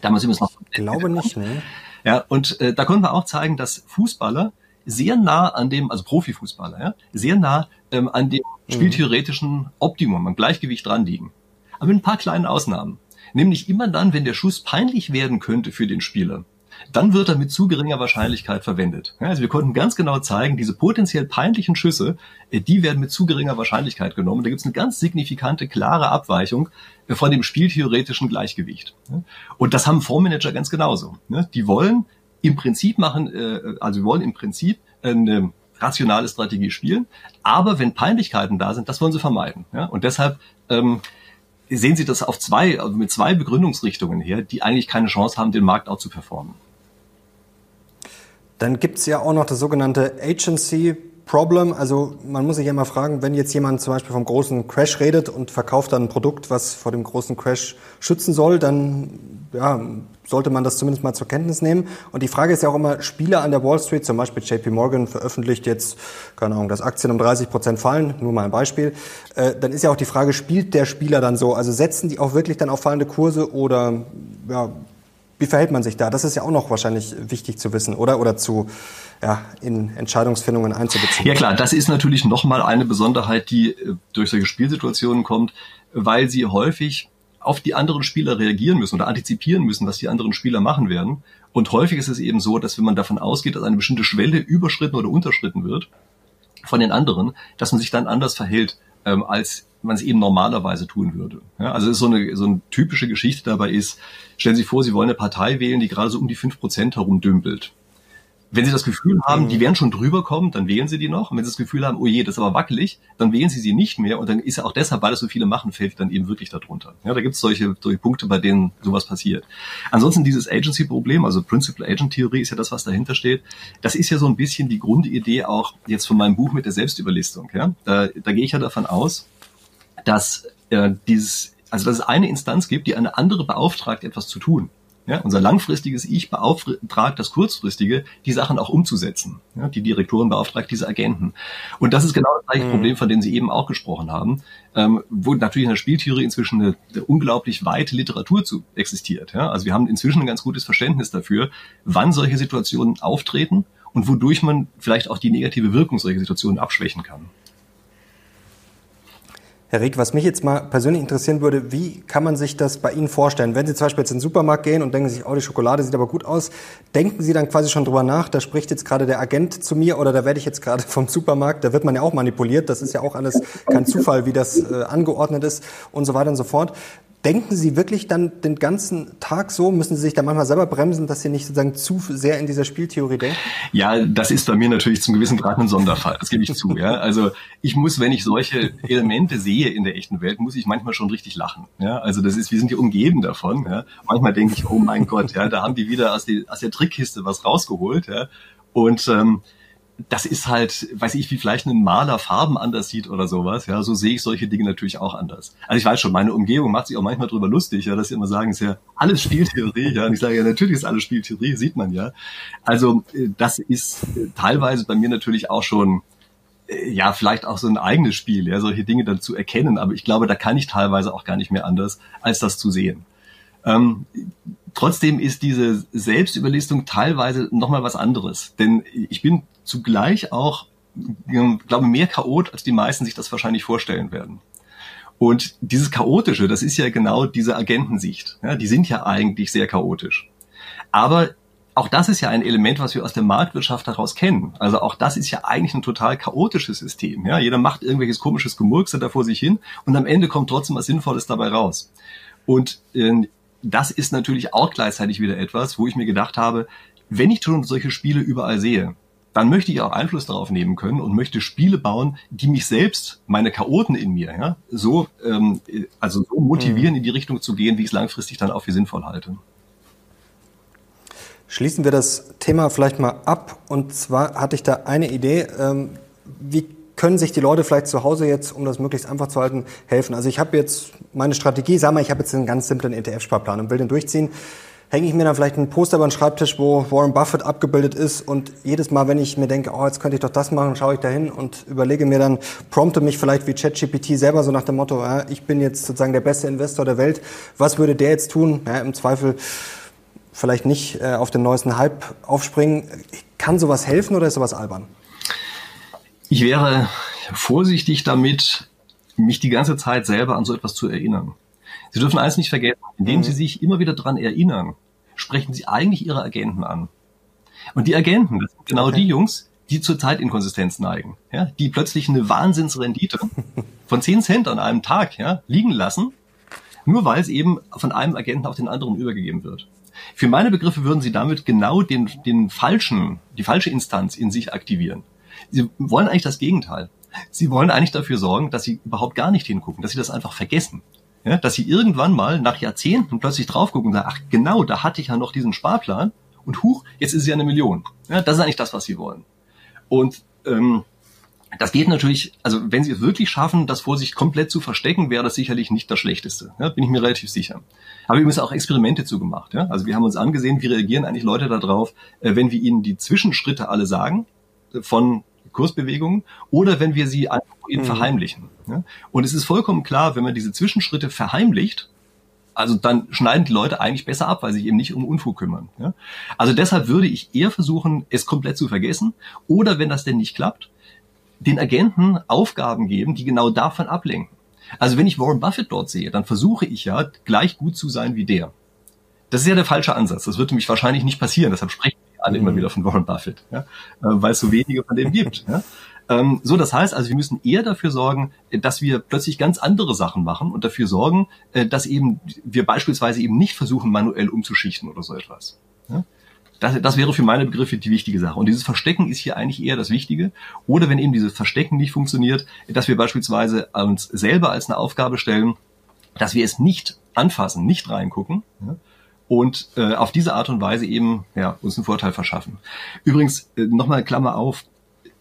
Damals übrigens noch. Ich glaube nicht, ne? Ja, und äh, da konnten wir auch zeigen, dass Fußballer sehr nah an dem, also Profifußballer, ja, sehr nah ähm, an dem mhm. spieltheoretischen Optimum, am Gleichgewicht dran liegen aber mit ein paar kleinen Ausnahmen. Nämlich immer dann, wenn der Schuss peinlich werden könnte für den Spieler, dann wird er mit zu geringer Wahrscheinlichkeit verwendet. also wir konnten ganz genau zeigen, diese potenziell peinlichen Schüsse, äh, die werden mit zu geringer Wahrscheinlichkeit genommen. Da gibt es eine ganz signifikante, klare Abweichung äh, von dem spieltheoretischen Gleichgewicht. Und das haben Fondsmanager ganz genauso. Die wollen im Prinzip machen, äh, also wollen im Prinzip eine rationale Strategie spielen, aber wenn Peinlichkeiten da sind, das wollen sie vermeiden. Und deshalb ähm, sehen Sie das auf zwei, also mit zwei Begründungsrichtungen her, die eigentlich keine Chance haben, den Markt auch zu performen. Dann gibt es ja auch noch das sogenannte Agency Problem. Also man muss sich ja immer fragen, wenn jetzt jemand zum Beispiel vom großen Crash redet und verkauft dann ein Produkt, was vor dem großen Crash schützen soll, dann ja, sollte man das zumindest mal zur Kenntnis nehmen. Und die Frage ist ja auch immer, Spieler an der Wall Street, zum Beispiel JP Morgan veröffentlicht jetzt, keine Ahnung, dass Aktien um 30 Prozent fallen, nur mal ein Beispiel. Äh, dann ist ja auch die Frage, spielt der Spieler dann so? Also setzen die auch wirklich dann auf fallende Kurse oder ja, wie verhält man sich da? Das ist ja auch noch wahrscheinlich wichtig zu wissen, oder? Oder zu ja, in Entscheidungsfindungen einzubeziehen. Ja klar, das ist natürlich nochmal eine Besonderheit, die äh, durch solche Spielsituationen kommt, weil sie häufig auf die anderen Spieler reagieren müssen oder antizipieren müssen, was die anderen Spieler machen werden. Und häufig ist es eben so, dass wenn man davon ausgeht, dass eine bestimmte Schwelle überschritten oder unterschritten wird von den anderen, dass man sich dann anders verhält, ähm, als man es eben normalerweise tun würde. Ja, also so eine, so eine typische Geschichte dabei ist, stellen Sie vor, Sie wollen eine Partei wählen, die gerade so um die fünf Prozent herum dümpelt. Wenn Sie das Gefühl haben, die mhm. werden schon drüber kommen, dann wählen Sie die noch. Und wenn Sie das Gefühl haben, oh je, das ist aber wackelig, dann wählen Sie sie nicht mehr. Und dann ist ja auch deshalb, weil es so viele machen, fällt dann eben wirklich darunter. Ja, da gibt es solche, solche Punkte, bei denen sowas passiert. Ansonsten dieses Agency-Problem, also Principal-Agent-Theorie ist ja das, was dahinter steht. Das ist ja so ein bisschen die Grundidee auch jetzt von meinem Buch mit der Selbstüberlistung. Ja? Da, da gehe ich ja davon aus, dass äh, dieses, also dass es eine Instanz gibt, die eine andere beauftragt, etwas zu tun. Ja, unser langfristiges Ich beauftragt das kurzfristige, die Sachen auch umzusetzen. Ja, die Direktoren beauftragt diese Agenten. Und das ist genau das gleiche mhm. Problem, von dem Sie eben auch gesprochen haben, ähm, wo natürlich in der Spieltheorie inzwischen eine, eine unglaublich weite Literatur zu existiert. Ja, also wir haben inzwischen ein ganz gutes Verständnis dafür, wann solche Situationen auftreten und wodurch man vielleicht auch die negative Wirkung solcher Situationen abschwächen kann. Herr Rieck, was mich jetzt mal persönlich interessieren würde, wie kann man sich das bei Ihnen vorstellen? Wenn Sie zum Beispiel jetzt in den Supermarkt gehen und denken sich, oh, die Schokolade sieht aber gut aus, denken Sie dann quasi schon drüber nach, da spricht jetzt gerade der Agent zu mir oder da werde ich jetzt gerade vom Supermarkt, da wird man ja auch manipuliert, das ist ja auch alles kein Zufall, wie das äh, angeordnet ist und so weiter und so fort. Denken Sie wirklich dann den ganzen Tag so? Müssen Sie sich da manchmal selber bremsen, dass Sie nicht sozusagen zu sehr in dieser Spieltheorie denken? Ja, das ist bei mir natürlich zum gewissen Grad ein Sonderfall. Das gebe ich zu. Ja, also ich muss, wenn ich solche Elemente sehe in der echten Welt, muss ich manchmal schon richtig lachen. Ja, also das ist, wir sind ja umgeben davon. Ja, manchmal denke ich, oh mein Gott, ja, da haben die wieder aus, die, aus der Trickkiste was rausgeholt. Ja, und ähm, das ist halt, weiß ich, wie vielleicht ein Maler Farben anders sieht oder sowas. Ja, so sehe ich solche Dinge natürlich auch anders. Also ich weiß schon, meine Umgebung macht sich auch manchmal drüber lustig, ja, dass sie immer sagen, ist ja alles Spieltheorie, ja. Und ich sage ja, natürlich ist alles Spieltheorie, sieht man ja. Also äh, das ist äh, teilweise bei mir natürlich auch schon äh, ja, vielleicht auch so ein eigenes Spiel, ja, solche Dinge dann zu erkennen. Aber ich glaube, da kann ich teilweise auch gar nicht mehr anders, als das zu sehen. Ähm, trotzdem ist diese Selbstüberlistung teilweise nochmal was anderes. Denn ich bin zugleich auch, glaube mehr Chaot, als die meisten sich das wahrscheinlich vorstellen werden. Und dieses Chaotische, das ist ja genau diese Agentensicht. Ja, die sind ja eigentlich sehr chaotisch. Aber auch das ist ja ein Element, was wir aus der Marktwirtschaft heraus kennen. Also auch das ist ja eigentlich ein total chaotisches System. Ja, jeder macht irgendwelches komisches Gemurkse da vor sich hin und am Ende kommt trotzdem was Sinnvolles dabei raus. Und äh, das ist natürlich auch gleichzeitig wieder etwas, wo ich mir gedacht habe, wenn ich schon solche Spiele überall sehe, dann möchte ich auch Einfluss darauf nehmen können und möchte Spiele bauen, die mich selbst, meine Chaoten in mir, ja, so, ähm, also so motivieren, mhm. in die Richtung zu gehen, wie ich es langfristig dann auch für sinnvoll halte. Schließen wir das Thema vielleicht mal ab. Und zwar hatte ich da eine Idee. Ähm, wie können sich die Leute vielleicht zu Hause jetzt, um das möglichst einfach zu halten, helfen? Also ich habe jetzt meine Strategie, sag mal, ich habe jetzt einen ganz simplen ETF-Sparplan und will den durchziehen hänge ich mir dann vielleicht ein Poster über den Schreibtisch, wo Warren Buffett abgebildet ist und jedes Mal, wenn ich mir denke, oh, jetzt könnte ich doch das machen, schaue ich da hin und überlege mir dann, prompte mich vielleicht wie ChatGPT selber so nach dem Motto, ja, ich bin jetzt sozusagen der beste Investor der Welt, was würde der jetzt tun? Ja, Im Zweifel vielleicht nicht äh, auf den neuesten Hype aufspringen. Kann sowas helfen oder ist sowas albern? Ich wäre vorsichtig damit, mich die ganze Zeit selber an so etwas zu erinnern. Sie dürfen eins nicht vergessen, indem mhm. Sie sich immer wieder dran erinnern, sprechen Sie eigentlich Ihre Agenten an. Und die Agenten, das sind genau okay. die Jungs, die zur Zeitinkonsistenz neigen, ja, die plötzlich eine Wahnsinnsrendite von 10 Cent an einem Tag ja, liegen lassen, nur weil es eben von einem Agenten auf den anderen übergegeben wird. Für meine Begriffe würden sie damit genau den, den falschen, die falsche Instanz in sich aktivieren. Sie wollen eigentlich das Gegenteil. Sie wollen eigentlich dafür sorgen, dass sie überhaupt gar nicht hingucken, dass sie das einfach vergessen. ja, dass sie irgendwann mal nach Jahrzehnten plötzlich drauf gucken und sagen, ach genau, da hatte ich ja noch diesen Sparplan und huch, jetzt ist es ja eine Million. Ja, das ist eigentlich das, was sie wollen. Und ähm, das geht natürlich, also wenn sie es wirklich schaffen, das vor sich komplett zu verstecken, wäre das sicherlich nicht das Schlechteste. Ja, bin ich mir relativ sicher. Aber wir haben auch Experimente zugemacht. Ja? Also wir haben uns angesehen, wie reagieren eigentlich Leute darauf, äh, wenn wir ihnen die Zwischenschritte alle sagen äh, von Kursbewegungen oder wenn wir sie mhm. verheimlichen. Ja? Und es ist vollkommen klar, wenn man diese Zwischenschritte verheimlicht, also dann schneiden die Leute eigentlich besser ab, weil sie sich eben nicht um Unfug kümmern. Ja? Also deshalb würde ich eher versuchen, es komplett zu vergessen. Oder wenn das denn nicht klappt, den Agenten Aufgaben geben, die genau davon ablenken. Also wenn ich Warren Buffett dort sehe, dann versuche ich ja gleich gut zu sein wie der. Das ist ja der falsche Ansatz. Das wird nämlich wahrscheinlich nicht passieren. Deshalb sprechen wir alle mhm. immer wieder von Warren Buffett, ja? Äh, weil es so wenige von dem gibt. Ja? Ähm, so, das heißt also, wir müssen eher dafür sorgen, dass wir plötzlich ganz andere Sachen machen und dafür sorgen, äh, dass eben wir beispielsweise eben nicht versuchen, manuell umzuschichten oder so etwas. Ja? Das, das wäre für meine Begriffe die wichtige Sache. Und dieses Verstecken ist hier eigentlich eher das Wichtige. Oder wenn eben dieses Verstecken nicht funktioniert, dass wir beispielsweise uns selber als eine Aufgabe stellen, dass wir es nicht anfassen, nicht reingucken. Ja, und äh, auf diese Art und Weise eben ja, uns einen Vorteil verschaffen. Übrigens, äh, nochmal Klammer auf,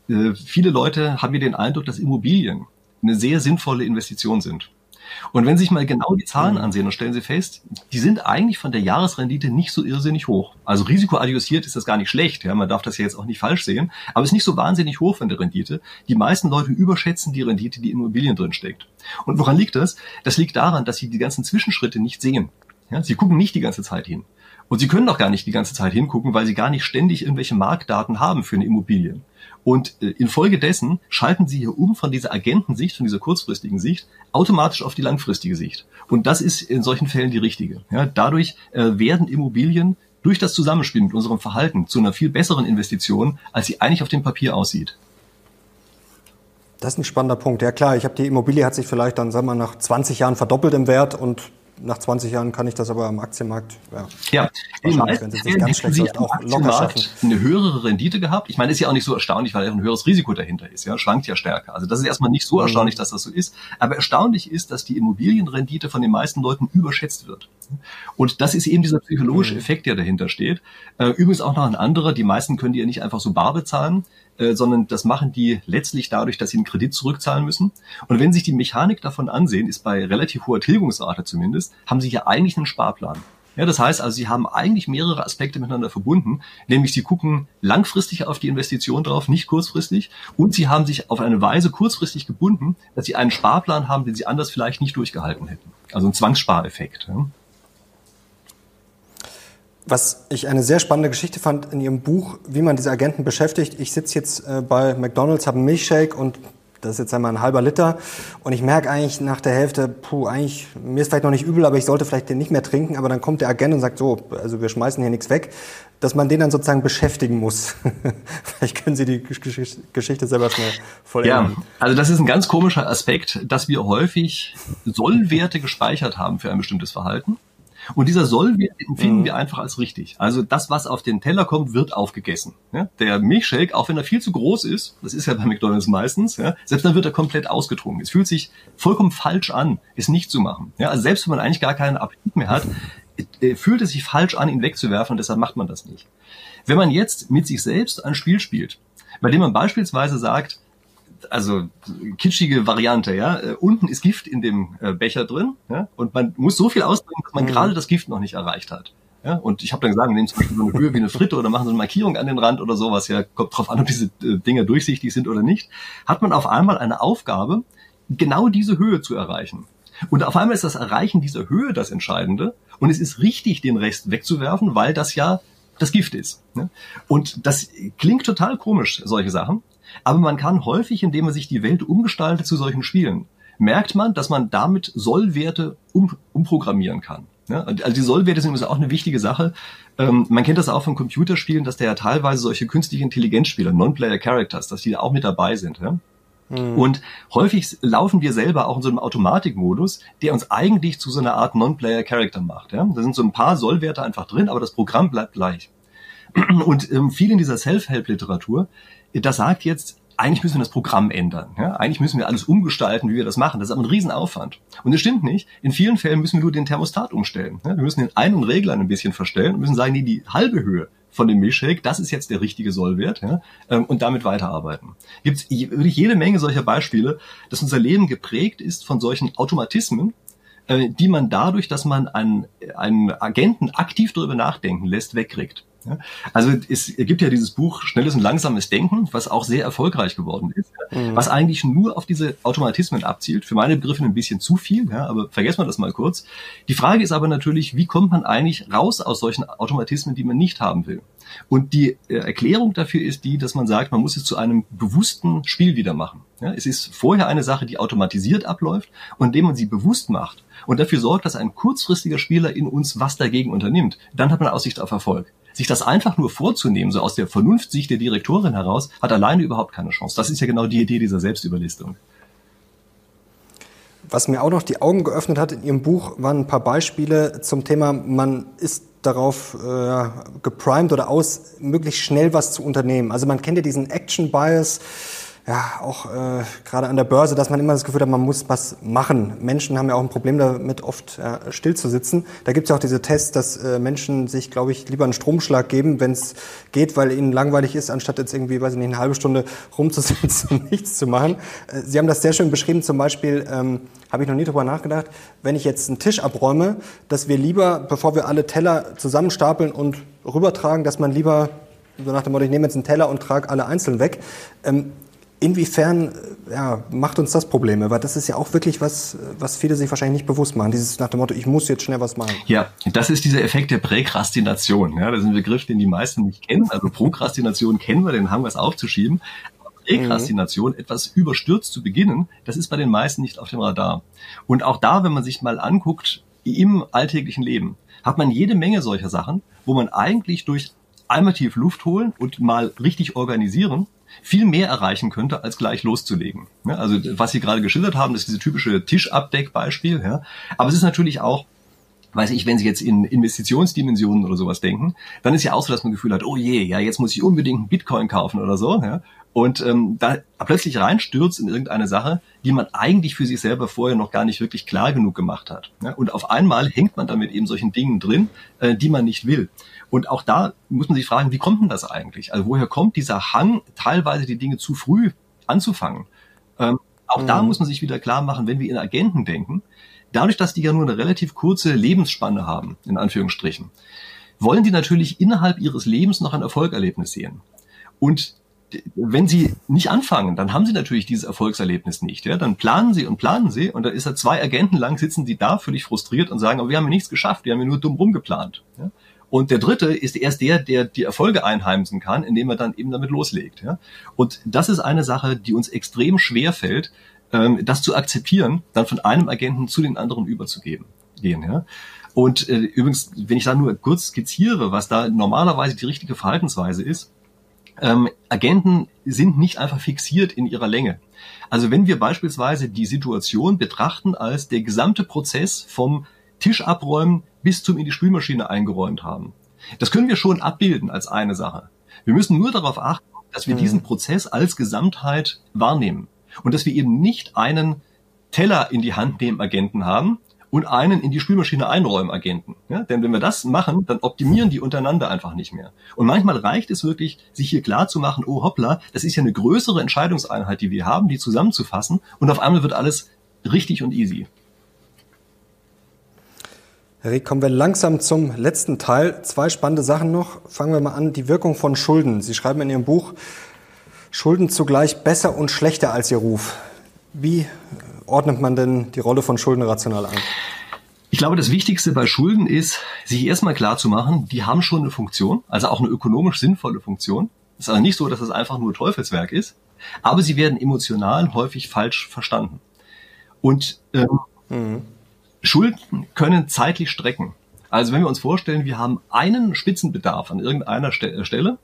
äh, viele Leute haben hier den Eindruck, dass Immobilien eine sehr sinnvolle Investition sind. Und wenn Sie sich mal genau die Zahlen mhm. ansehen, dann stellen Sie fest, die sind eigentlich von der Jahresrendite nicht so irrsinnig hoch. Also risikoadjustiert ist das gar nicht schlecht, ja, man darf das ja jetzt auch nicht falsch sehen, aber es ist nicht so wahnsinnig hoch von der Rendite. Die meisten Leute überschätzen die Rendite, die in Immobilien drin steckt. Und woran liegt das? Das liegt daran, dass sie die ganzen Zwischenschritte nicht sehen. Ja, sie gucken nicht die ganze Zeit hin. Und sie können doch gar nicht die ganze Zeit hingucken, weil sie gar nicht ständig irgendwelche Marktdaten haben für eine Immobilie. Und äh, infolgedessen schalten sie hier um von dieser Agentensicht, von dieser kurzfristigen Sicht, automatisch auf die langfristige Sicht. Und das ist in solchen Fällen die richtige. Ja, dadurch äh, werden Immobilien durch das Zusammenspiel mit unserem Verhalten zu einer viel besseren Investition, als sie eigentlich auf dem Papier aussieht. Das ist ein spannender Punkt. Ja klar, ich habe die Immobilie hat sich vielleicht dann, sagen wir, nach 20 Jahren verdoppelt im Wert und nach 20 Jahren kann ich das aber am Aktienmarkt, ja, ja die meisten Fällen ganz schlecht läuft, auch locker schaffen. eine höhere Rendite gehabt. Ich meine, ist ja auch nicht so erstaunlich, weil ja ein höheres Risiko dahinter ist, ja, schwankt ja stärker. Also das ist erstmal nicht so mhm. erstaunlich, dass das so ist. Aber erstaunlich ist, dass die Immobilienrendite von den meisten Leuten überschätzt wird. Und das ist eben dieser psychologische mhm. Effekt, der dahinter steht. Äh, übrigens auch noch ein anderer. Die meisten können die ja nicht einfach so bar bezahlen. Äh, sondern das machen die letztlich dadurch, dass sie einen Kredit zurückzahlen müssen. Und wenn sich die Mechanik davon ansehen, ist bei relativ hoher Tilgungsrate zumindest, haben sie ja eigentlich einen Sparplan. Ja, das heißt also, sie haben eigentlich mehrere Aspekte miteinander verbunden, nämlich sie gucken langfristig auf die Investition drauf, nicht kurzfristig, und sie haben sich auf eine Weise kurzfristig gebunden, dass sie einen Sparplan haben, den sie anders vielleicht nicht durchgehalten hätten. Also ein Zwangsspareffekt. Ja. Was ich eine sehr spannende Geschichte fand in Ihrem Buch, wie man diese Agenten beschäftigt. Ich sitze jetzt äh, bei McDonald's, habe einen Milchshake und das ist jetzt einmal ein halber Liter. Und ich merke eigentlich nach der Hälfte, puh, eigentlich, mir ist vielleicht noch nicht übel, aber ich sollte vielleicht den nicht mehr trinken. Aber dann kommt der Agent und sagt so, also wir schmeißen hier nichts weg, dass man den dann sozusagen beschäftigen muss. vielleicht können Sie die Geschichte selber schnell vollenden. Ja, also das ist ein ganz komischer Aspekt, dass wir häufig Sollwerte gespeichert haben für ein bestimmtes Verhalten. Und dieser Sollwert empfinden mhm. wir einfach als richtig. Also das, was auf den Teller kommt, wird aufgegessen. Ja? Der Milchshake, auch wenn er viel zu groß ist, das ist ja bei McDonald's meistens, ja, selbst dann wird er komplett ausgetrunken. Es fühlt sich vollkommen falsch an, es nicht zu machen. Ja? Also selbst wenn man eigentlich gar keinen Appetit mehr hat, äh, fühlt es sich falsch an, ihn wegzuwerfen und deshalb macht man das nicht. Wenn man jetzt mit sich selbst ein Spiel spielt, bei dem man beispielsweise sagt, also kitschige Variante, ja. Äh, unten ist Gift in dem äh, Becher drin, ja, und man muss so viel ausbringen, dass man mhm. gerade das Gift noch nicht erreicht hat. Ja, und ich habe dann gesagt, nehmen zum Beispiel so eine Höhe wie eine Fritte oder machen so eine Markierung an den Rand oder sowas, ja, kommt drauf an, ob diese äh, Dinger durchsichtig sind oder nicht, hat man auf einmal eine Aufgabe, genau diese Höhe zu erreichen. Und auf einmal ist das Erreichen dieser Höhe das Entscheidende und es ist richtig, den Rest wegzuwerfen, weil das ja das Gift ist. Ne? Und das klingt total komisch, solche Sachen. Aber man kann häufig, indem man sich die Welt umgestaltet zu solchen Spielen, merkt man, dass man damit Sollwerte um, umprogrammieren kann. Ja, also die Sollwerte sind auch eine wichtige Sache. Ähm, man kennt das auch von Computerspielen, dass da ja teilweise solche künstliche Intelligenzspieler, Non-Player Characters, dass die da auch mit dabei sind. Ja? Mhm. Und häufig laufen wir selber auch in so einem Automatikmodus, der uns eigentlich zu so einer Art Non-Player Character macht. Ja? Da sind so ein paar Sollwerte einfach drin, aber das Programm bleibt gleich. Und ähm, viel in dieser Self-Help-Literatur das sagt jetzt, eigentlich müssen wir das Programm ändern. Ja? Eigentlich müssen wir alles umgestalten, wie wir das machen. Das ist aber ein Riesenaufwand. Und das stimmt nicht. In vielen Fällen müssen wir nur den Thermostat umstellen. Ja? Wir müssen den einen Regler ein bisschen verstellen und müssen sagen, nee, die halbe Höhe von dem Milchshake, das ist jetzt der richtige Sollwert ja? Ähm, und damit weiterarbeiten. Gibt es wirklich jede Menge solcher Beispiele, dass unser Leben geprägt ist von solchen Automatismen, äh, die man dadurch, dass man einen, einen Agenten aktiv darüber nachdenken lässt, wegkriegt. Ja? Also es gibt ja dieses Buch Schnelles und langsames Denken, was auch sehr erfolgreich geworden ist, mhm. was eigentlich nur auf diese Automatismen abzielt. Für meine Begriffe ein bisschen zu viel, ja, aber vergessen wir das mal kurz. Die Frage ist aber natürlich, wie kommt man eigentlich raus aus solchen Automatismen, die man nicht haben will? Und die äh, Erklärung dafür ist die, dass man sagt, man muss es zu einem bewussten Spiel wieder machen. Ja, es ist vorher eine Sache, die automatisiert abläuft und indem man sie bewusst macht und dafür sorgt, dass ein kurzfristiger Spieler in uns was dagegen unternimmt, dann hat man Aussicht auf Erfolg. Sich das einfach nur vorzunehmen, so aus der Vernunftsicht der Direktorin heraus, hat alleine überhaupt keine Chance. Das ist ja genau die Idee dieser Selbstüberlistung. Was mir auch noch die Augen geöffnet hat in Ihrem Buch, waren ein paar Beispiele zum Thema, man ist darauf äh, geprimed oder aus, möglichst schnell was zu unternehmen. Also man kennt ja diesen Action Bias, ja, auch äh, gerade an der Börse, dass man immer das Gefühl hat, man muss was machen. Menschen haben ja auch ein Problem damit, oft äh, still zu sitzen. Da gibt es ja auch diese Tests, dass äh, Menschen sich, glaube ich, lieber einen Stromschlag geben, wenn es geht, weil ihnen langweilig ist, anstatt jetzt irgendwie, weiß ich nicht, eine halbe Stunde rumzusitzen und nichts zu machen. Äh, Sie haben das sehr schön beschrieben, zum Beispiel, ähm, habe ich noch nie drüber nachgedacht, wenn ich jetzt einen Tisch abräume, dass wir lieber, bevor wir alle Teller zusammenstapeln und rübertragen, dass man lieber so nach dem Motto, ich nehme jetzt einen Teller und trage alle einzeln weg. Ähm, Inwiefern ja, macht uns das Probleme? Weil das ist ja auch wirklich was, was viele sich wahrscheinlich nicht bewusst machen. Dieses nach dem Motto, ich muss jetzt schnell was machen. Ja, das ist dieser Effekt der Präkrastination. Ja, das ist ein Begriff, den die meisten nicht kennen. Also Prokrastination kennen wir, den haben wir es aufzuschieben. Präkrastination, mhm. etwas überstürzt zu beginnen, das ist bei den meisten nicht auf dem Radar. Und auch da, wenn man sich mal anguckt, im alltäglichen Leben, hat man jede Menge solcher Sachen, wo man eigentlich durch einmal tief Luft holen und mal richtig organisieren viel mehr erreichen könnte, als gleich loszulegen. Ja, also was Sie gerade geschildert haben, das ist diese typische Tischabdeckbeispiel. Ja. Aber es ist natürlich auch weiß ich, wenn Sie jetzt in Investitionsdimensionen oder sowas denken, dann ist ja auch so, dass man Gefühl hat, oh je, ja, jetzt muss ich unbedingt einen Bitcoin kaufen oder so, ja. Und ähm, da plötzlich reinstürzt in irgendeine Sache, die man eigentlich für sich selber vorher noch gar nicht wirklich klar genug gemacht hat. Ja? Und auf einmal hängt man damit eben solchen Dingen drin, äh, die man nicht will. Und auch da muss man sich fragen, wie kommt denn das eigentlich? Also woher kommt dieser Hang, teilweise die Dinge zu früh anzufangen? Ähm, auch mhm. da muss man sich wieder klar machen, wenn wir in Agenten denken, dadurch, dass die ja nur eine relativ kurze Lebensspanne haben, in Anführungsstrichen, wollen die natürlich innerhalb ihres Lebens noch ein Erfolgerlebnis sehen. Und wenn sie nicht anfangen, dann haben sie natürlich dieses Erfolgserlebnis nicht. Ja? Dann planen sie und planen sie und dann ist da zwei Agenten lang, sitzen die da völlig frustriert und sagen, aber wir haben ja nichts geschafft, wir haben ja nur dumm rumgeplant. Ja? Und der dritte ist erst der, der die Erfolge einheimsen kann, indem er dann eben damit loslegt. Ja? Und das ist eine Sache, die uns extrem schwer fällt, ähm, das zu akzeptieren, dann von einem Agenten zu den anderen überzugeben. Gehen, ja? Und äh, übrigens, wenn ich da nur kurz skizziere, was da normalerweise die richtige Verhaltensweise ist, ähm, Agenten sind nicht einfach fixiert in ihrer Länge. Also wenn wir beispielsweise die Situation betrachten als der gesamte Prozess vom Tisch abräumen bis zum in die Spülmaschine eingeräumt haben. Das können wir schon abbilden als eine Sache. Wir müssen nur darauf achten, dass wir mhm. diesen Prozess als Gesamtheit wahrnehmen und dass wir eben nicht einen Teller in die Hand nehmen Agenten haben und einen in die Spülmaschine einräumen Agenten. Ja? Denn wenn wir das machen, dann optimieren die untereinander einfach nicht mehr. Und manchmal reicht es wirklich, sich hier klar zu machen, oh hoppla, das ist ja eine größere Entscheidungseinheit, die wir haben, die zusammenzufassen und auf einmal wird alles richtig und easy. Rieck, kommen wir langsam zum letzten Teil. Zwei spannende Sachen noch. Fangen wir mal an. Die Wirkung von Schulden. Sie schreiben in Ihrem Buch, Schulden zugleich besser und schlechter als Ihr Ruf. Wie ordnet man denn die Rolle von Schulden rational ein? Ich glaube, das Wichtigste bei Schulden ist, sich erstmal klar zu machen, die haben schon eine Funktion, also auch eine ökonomisch sinnvolle Funktion. Es ist also nicht so, dass es einfach nur Teufelswerk ist, aber sie werden emotional häufig falsch verstanden. Und ähm, mhm. Schulden können zeitlich strecken. Also wenn wir uns vorstellen, wir haben einen Spitzenbedarf an irgendeiner äh, Stelle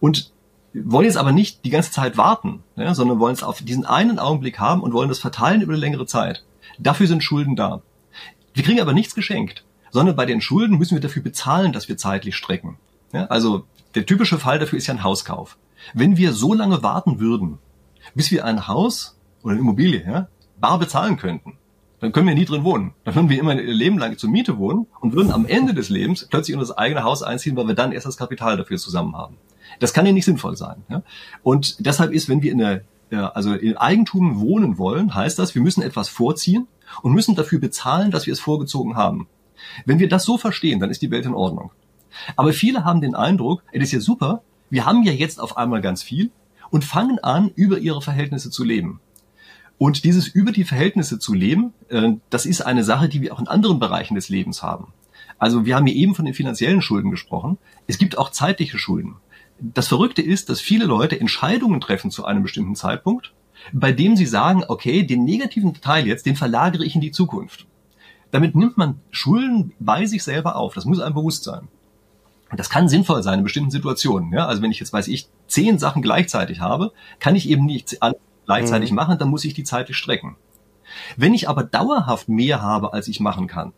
und wollen jetzt aber nicht die ganze Zeit warten, ja, sondern wollen es auf diesen einen Augenblick haben und wollen das verteilen über eine längere Zeit. Dafür sind Schulden da. Wir kriegen aber nichts geschenkt, sondern bei den Schulden müssen wir dafür bezahlen, dass wir zeitlich strecken. Ja, also der typische Fall dafür ist ja ein Hauskauf. Wenn wir so lange warten würden, bis wir ein Haus oder eine Immobilie ja, bar bezahlen könnten. Dann können wir nie drin wohnen. Dann würden wir immer ein Leben lang zur Miete wohnen und würden am Ende des Lebens plötzlich in das eigene Haus einziehen, weil wir dann erst das Kapital dafür zusammen haben. Das kann ja nicht sinnvoll sein. Ja? Und deshalb ist, wenn wir in der, also in Eigentum wohnen wollen, heißt das, wir müssen etwas vorziehen und müssen dafür bezahlen, dass wir es vorgezogen haben. Wenn wir das so verstehen, dann ist die Welt in Ordnung. Aber viele haben den Eindruck, es ist ja super, wir haben ja jetzt auf einmal ganz viel und fangen an, über ihre Verhältnisse zu leben. Und dieses über die Verhältnisse zu leben, äh, das ist eine Sache, die wir auch in anderen Bereichen des Lebens haben. Also wir haben hier eben von den finanziellen Schulden gesprochen. Es gibt auch zeitliche Schulden. Das Verrückte ist, dass viele Leute Entscheidungen treffen zu einem bestimmten Zeitpunkt, bei dem sie sagen, okay, den negativen Teil jetzt, den verlagere ich in die Zukunft. Damit nimmt man Schulden bei sich selber auf. Das muss einem bewusst sein. Das kann sinnvoll sein in bestimmten Situationen. Ja? Also wenn ich jetzt, weiß ich, zehn Sachen gleichzeitig habe, kann ich eben nicht alle gleichzeitig mhm. machen, dann muss ich die zeitlich strecken. Wenn ich aber dauerhaft mehr habe, als ich machen kann,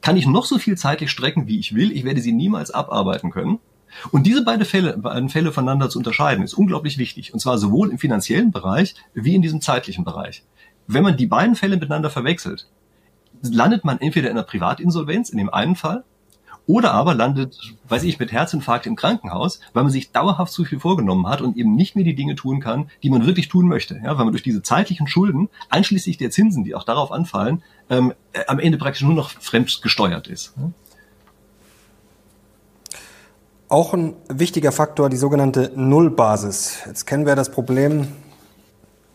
kann ich noch so viel zeitlich strecken, wie ich will. Ich werde sie niemals abarbeiten können. Und diese beiden Fälle, beiden Fälle voneinander zu unterscheiden, ist unglaublich wichtig. Und zwar sowohl im finanziellen Bereich wie in diesem zeitlichen Bereich. Wenn man die beiden Fälle miteinander verwechselt, landet man entweder in einer Privatinsolvenz, in dem einen Fall, oder aber landet, weiß ich, mit Herzinfarkt im Krankenhaus, weil man sich dauerhaft zu viel vorgenommen hat und eben nicht mehr die Dinge tun kann, die man wirklich tun möchte. Ja, weil man durch diese zeitlichen Schulden, einschließlich der Zinsen, die auch darauf anfallen, ähm, äh, am Ende praktisch nur noch fremd gesteuert ist. Auch ein wichtiger Faktor, die sogenannte Nullbasis. Jetzt kennen wir das Problem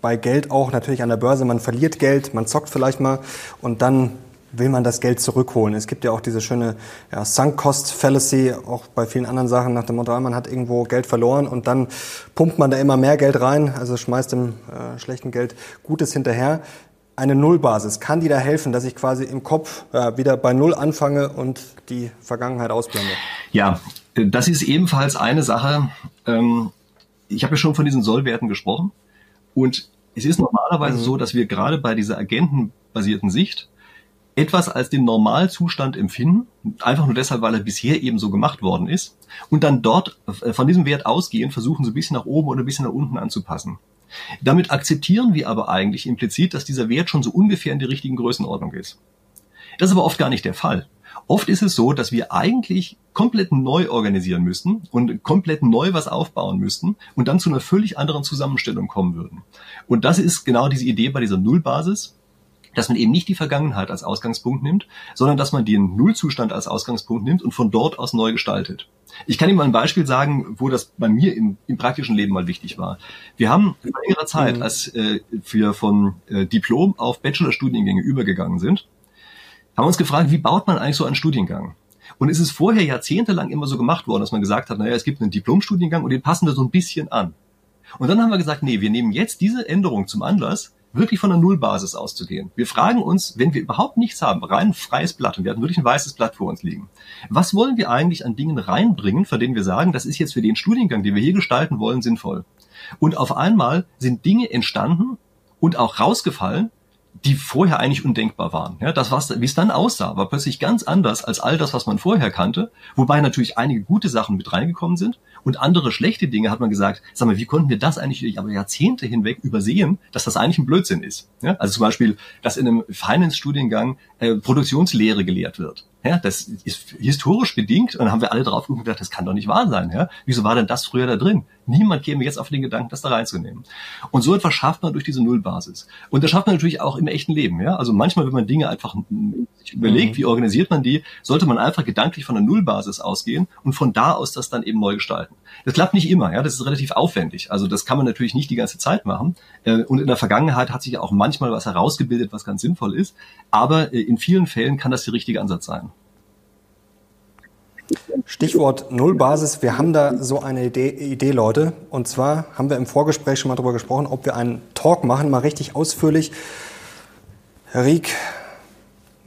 bei Geld auch natürlich an der Börse. Man verliert Geld, man zockt vielleicht mal und dann will man das Geld zurückholen. Es gibt ja auch diese schöne ja, Sunk Cost Fallacy, auch bei vielen anderen Sachen nach dem Motto, man hat irgendwo Geld verloren und dann pumpt man da immer mehr Geld rein, also schmeißt dem äh, schlechten Geld Gutes hinterher. Eine Nullbasis, kann die da helfen, dass ich quasi im Kopf äh, wieder bei Null anfange und die Vergangenheit ausblende? Ja, das ist ebenfalls eine Sache. Ähm, ich habe ja schon von diesen Sollwerten gesprochen und es ist normalerweise mhm. so, dass wir gerade bei dieser agentenbasierten Sicht etwas als den Normalzustand empfinden, einfach nur deshalb, weil er bisher eben so gemacht worden ist, und dann dort äh, von diesem Wert ausgehen, versuchen so ein bisschen nach oben oder ein bisschen nach unten anzupassen. Damit akzeptieren wir aber eigentlich implizit, dass dieser Wert schon so ungefähr in der richtigen Größenordnung ist. Das ist aber oft gar nicht der Fall. Oft ist es so, dass wir eigentlich komplett neu organisieren müssten und komplett neu was aufbauen müssten und dann zu einer völlig anderen Zusammenstellung kommen würden. Und das ist genau diese Idee bei dieser Nullbasis, dass man eben nicht die Vergangenheit als Ausgangspunkt nimmt, sondern dass man den Nullzustand als Ausgangspunkt nimmt und von dort aus neu gestaltet. Ich kann Ihnen mal ein Beispiel sagen, wo das bei mir im, im praktischen Leben mal wichtig war. Wir haben in längerer Zeit, mhm. als äh, wir von äh, Diplom auf Bachelorstudiengänge übergegangen sind, haben wir uns gefragt, wie baut man eigentlich so einen Studiengang? Und es ist vorher jahrzehntelang immer so gemacht worden, dass man gesagt hat, naja, es gibt einen Diplomstudiengang und den passen wir so ein bisschen an. Und dann haben wir gesagt, nee, wir nehmen jetzt diese Änderung zum Anlass, wirklich von der Nullbasis auszugehen. Wir fragen uns, wenn wir überhaupt nichts haben, rein freies Blatt, und wir hatten wirklich ein weißes Blatt vor uns liegen, was wollen wir eigentlich an Dingen reinbringen, von denen wir sagen, das ist jetzt für den Studiengang, den wir hier gestalten wollen, sinnvoll. Und auf einmal sind Dinge entstanden und auch rausgefallen, die vorher eigentlich undenkbar waren. Ja, das, was, wie es dann aussah, war plötzlich ganz anders als all das, was man vorher kannte, wobei natürlich einige gute Sachen mit reingekommen sind und andere schlechte Dinge hat man gesagt, sag mal, wie konnten wir das eigentlich aber Jahrzehnte hinweg übersehen, dass das eigentlich ein Blödsinn ist. Ja, also zum Beispiel, dass in einem Finance-Studiengang äh, Produktionslehre gelehrt wird. Ja, das ist historisch bedingt und dann haben wir alle drauf gedacht, das kann doch nicht wahr sein. Ja? Wieso war denn das früher da drin? Niemand käme jetzt auf den Gedanken, das da reinzunehmen. Und so etwas schafft man durch diese Nullbasis. Und das schafft man natürlich auch im echten Leben. Ja? Also manchmal, wenn man Dinge einfach sich überlegt, mhm. wie organisiert man die, sollte man einfach gedanklich von der Nullbasis ausgehen und von da aus das dann eben neu gestalten. Das klappt nicht immer. Ja? Das ist relativ aufwendig. Also das kann man natürlich nicht die ganze Zeit machen. Äh, und in der Vergangenheit hat sich auch manchmal was herausgebildet, was ganz sinnvoll ist. Aber äh, in vielen Fällen kann das der richtige Ansatz sein. Stichwort Nullbasis. Wir haben da so eine Idee, Idee, Leute. Und zwar haben wir im Vorgespräch schon mal darüber gesprochen, ob wir einen Talk machen, mal richtig ausführlich. Herr Rieck,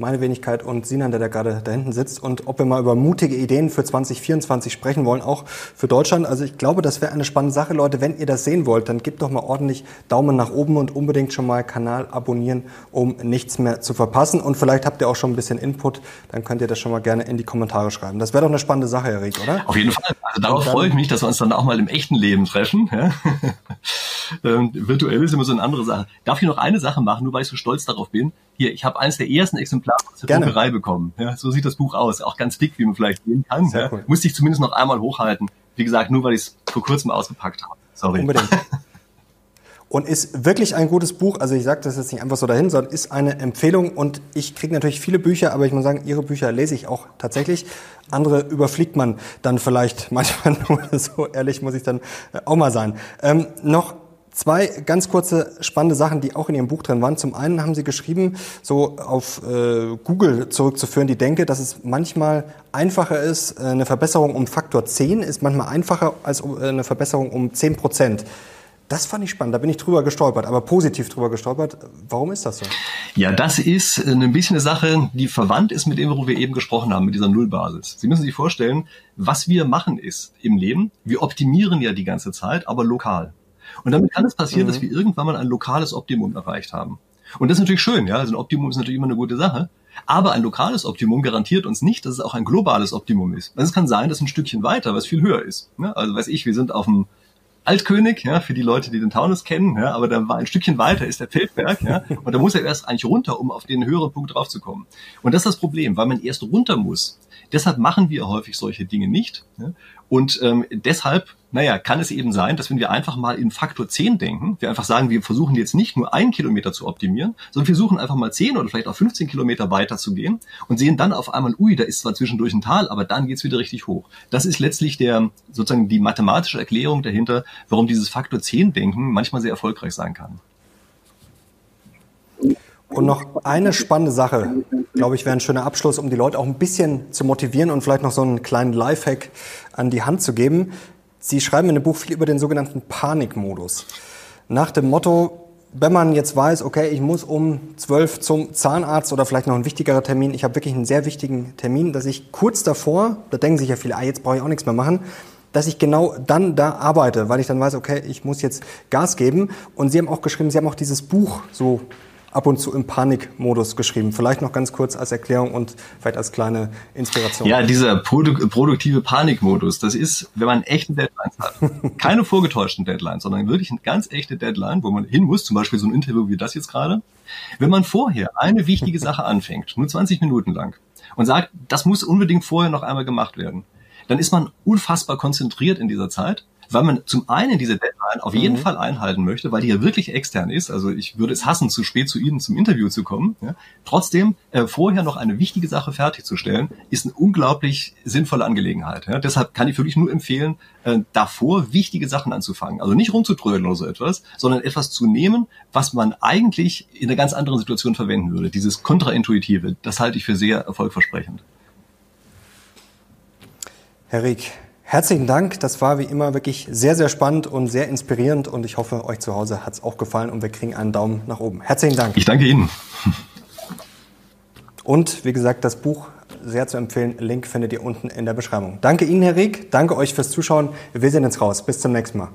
meine Wenigkeit und Sinan, der da gerade da hinten sitzt, und ob wir mal über mutige Ideen für 2024 sprechen wollen, auch für Deutschland. Also ich glaube, das wäre eine spannende Sache, Leute. Wenn ihr das sehen wollt, dann gebt doch mal ordentlich Daumen nach oben und unbedingt schon mal Kanal abonnieren, um nichts mehr zu verpassen. Und vielleicht habt ihr auch schon ein bisschen Input, dann könnt ihr das schon mal gerne in die Kommentare schreiben. Das wäre doch eine spannende Sache, Herr Rieck, oder? Auf jeden Fall. Also darauf freue ich mich, dass wir uns dann auch mal im echten Leben treffen. Ja? Ähm, virtuell ist immer so eine andere Sache. Darf ich noch eine Sache machen, nur weil ich so stolz darauf bin? Hier, ich habe eines der ersten Exemplare aus der Gerne. Druckerei bekommen. Ja, so sieht das Buch aus. Auch ganz dick, wie man vielleicht sehen kann. Sehr ja. Cool. Musste ich zumindest noch einmal hochhalten. Wie gesagt, nur weil ich es vor kurzem ausgepackt habe. Sorry. Unbedingt. und ist wirklich ein gutes Buch. Also ich sage das jetzt nicht einfach so dahin, sondern ist eine Empfehlung. Und ich kriege natürlich viele Bücher, aber ich muss sagen, Ihre Bücher lese ich auch tatsächlich. Andere überfliegt man dann vielleicht manchmal nur. So ehrlich muss ich dann auch mal sein. Ähm, noch zwei ganz kurze spannende Sachen, die auch in Ihrem Buch drin waren. Zum einen haben Sie geschrieben, so auf äh, Google zurückzuführen, die Denke, dass es manchmal einfacher ist, äh, eine Verbesserung um Faktor 10 ist manchmal einfacher als äh, eine Verbesserung um 10 Prozent. Das fand ich spannend, da bin ich drüber gestolpert, aber positiv drüber gestolpert. Warum ist das so? Ja, das ist ein bisschen eine Sache, die verwandt ist mit dem, worüber wir eben gesprochen haben, mit dieser Nullbasis. Sie müssen sich vorstellen, was wir machen ist im Leben, wir optimieren ja die ganze Zeit, aber lokal. Und damit kann es passieren, mhm. dass wir irgendwann mal ein lokales Optimum erreicht haben. Und das ist natürlich schön, ja, also ein Optimum ist natürlich immer eine gute Sache. Aber ein lokales Optimum garantiert uns nicht, dass es auch ein globales Optimum ist. Also es kann sein, dass ein Stückchen weiter, was viel höher ist. Ne? Also weiß ich, wir sind auf dem Altkönig, ja, für die Leute, die den Taunus kennen, ja, aber da war ein Stückchen weiter ist der Feldberg, ja, und da muss er erst eigentlich runter, um auf den höheren Punkt draufzukommen. Und das ist das Problem, weil man erst runter muss. Deshalb machen wir häufig solche Dinge nicht. Ja, und ähm, deshalb, naja, kann es eben sein, dass wenn wir einfach mal in Faktor 10 denken, wir einfach sagen, wir versuchen jetzt nicht nur einen Kilometer zu optimieren, sondern wir suchen einfach mal 10 oder vielleicht auch 15 Kilometer weiter zu gehen und sehen dann auf einmal, ui, da ist zwar zwischendurch ein Tal, aber dann geht's wieder richtig hoch. Das ist letztlich der sozusagen die mathematische Erklärung dahinter, warum dieses Faktor 10 Denken manchmal sehr erfolgreich sein kann. Und noch eine spannende Sache, glaube ich, wäre ein schöner Abschluss, um die Leute auch ein bisschen zu motivieren und vielleicht noch so einen kleinen Lifehack an die Hand zu geben. Sie schreiben in dem Buch viel über den sogenannten Panikmodus. Nach dem Motto, wenn man jetzt weiß, okay, ich muss um zwölf zum Zahnarzt oder vielleicht noch ein wichtigerer Termin, ich habe wirklich einen sehr wichtigen Termin, dass ich kurz davor, da denken sich ja viele, ah, jetzt brauche ich auch nichts mehr machen, dass ich genau dann da arbeite, weil ich dann weiß, okay, ich muss jetzt Gas geben. Und Sie haben auch geschrieben, Sie haben auch dieses Buch so ab und zu im Panikmodus geschrieben. Vielleicht noch ganz kurz als Erklärung und vielleicht als kleine Inspiration. Ja, dieser produ produktive Panikmodus, das ist, wenn man echte Deadlines hat. Keine vorgetäuschten Deadlines, sondern wirklich eine ganz echte Deadline, wo man hin muss, zum Beispiel so ein Interview wie das jetzt gerade. Wenn man vorher eine wichtige Sache anfängt, nur 20 Minuten lang, und sagt, das muss unbedingt vorher noch einmal gemacht werden, dann ist man unfassbar konzentriert in dieser Zeit weil man zum einen diese Deadline auf jeden mhm. Fall einhalten möchte, weil die ja wirklich extern ist. Also ich würde es hassen, zu spät zu Ihnen zum Interview zu kommen. Ja. Trotzdem äh, vorher noch eine wichtige Sache fertigzustellen, ist eine unglaublich sinnvolle Angelegenheit. Ja. Deshalb kann ich wirklich nur empfehlen, äh, davor wichtige Sachen anzufangen. Also nicht rumzutrödeln oder so etwas, sondern etwas zu nehmen, was man eigentlich in einer ganz anderen Situation verwenden würde. Dieses Kontraintuitive, das halte ich für sehr erfolgversprechend. Herr Rieck, Herzlichen Dank. Das war wie immer wirklich sehr, sehr spannend und sehr inspirierend. Und ich hoffe, euch zu Hause hat es auch gefallen und wir kriegen einen Daumen nach oben. Herzlichen Dank. Ich danke Ihnen. Und wie gesagt, das Buch sehr zu empfehlen. Link findet ihr unten in der Beschreibung. Danke Ihnen, Herr Rieck. Danke euch fürs Zuschauen. Wir sehen uns raus. Bis zum nächsten Mal.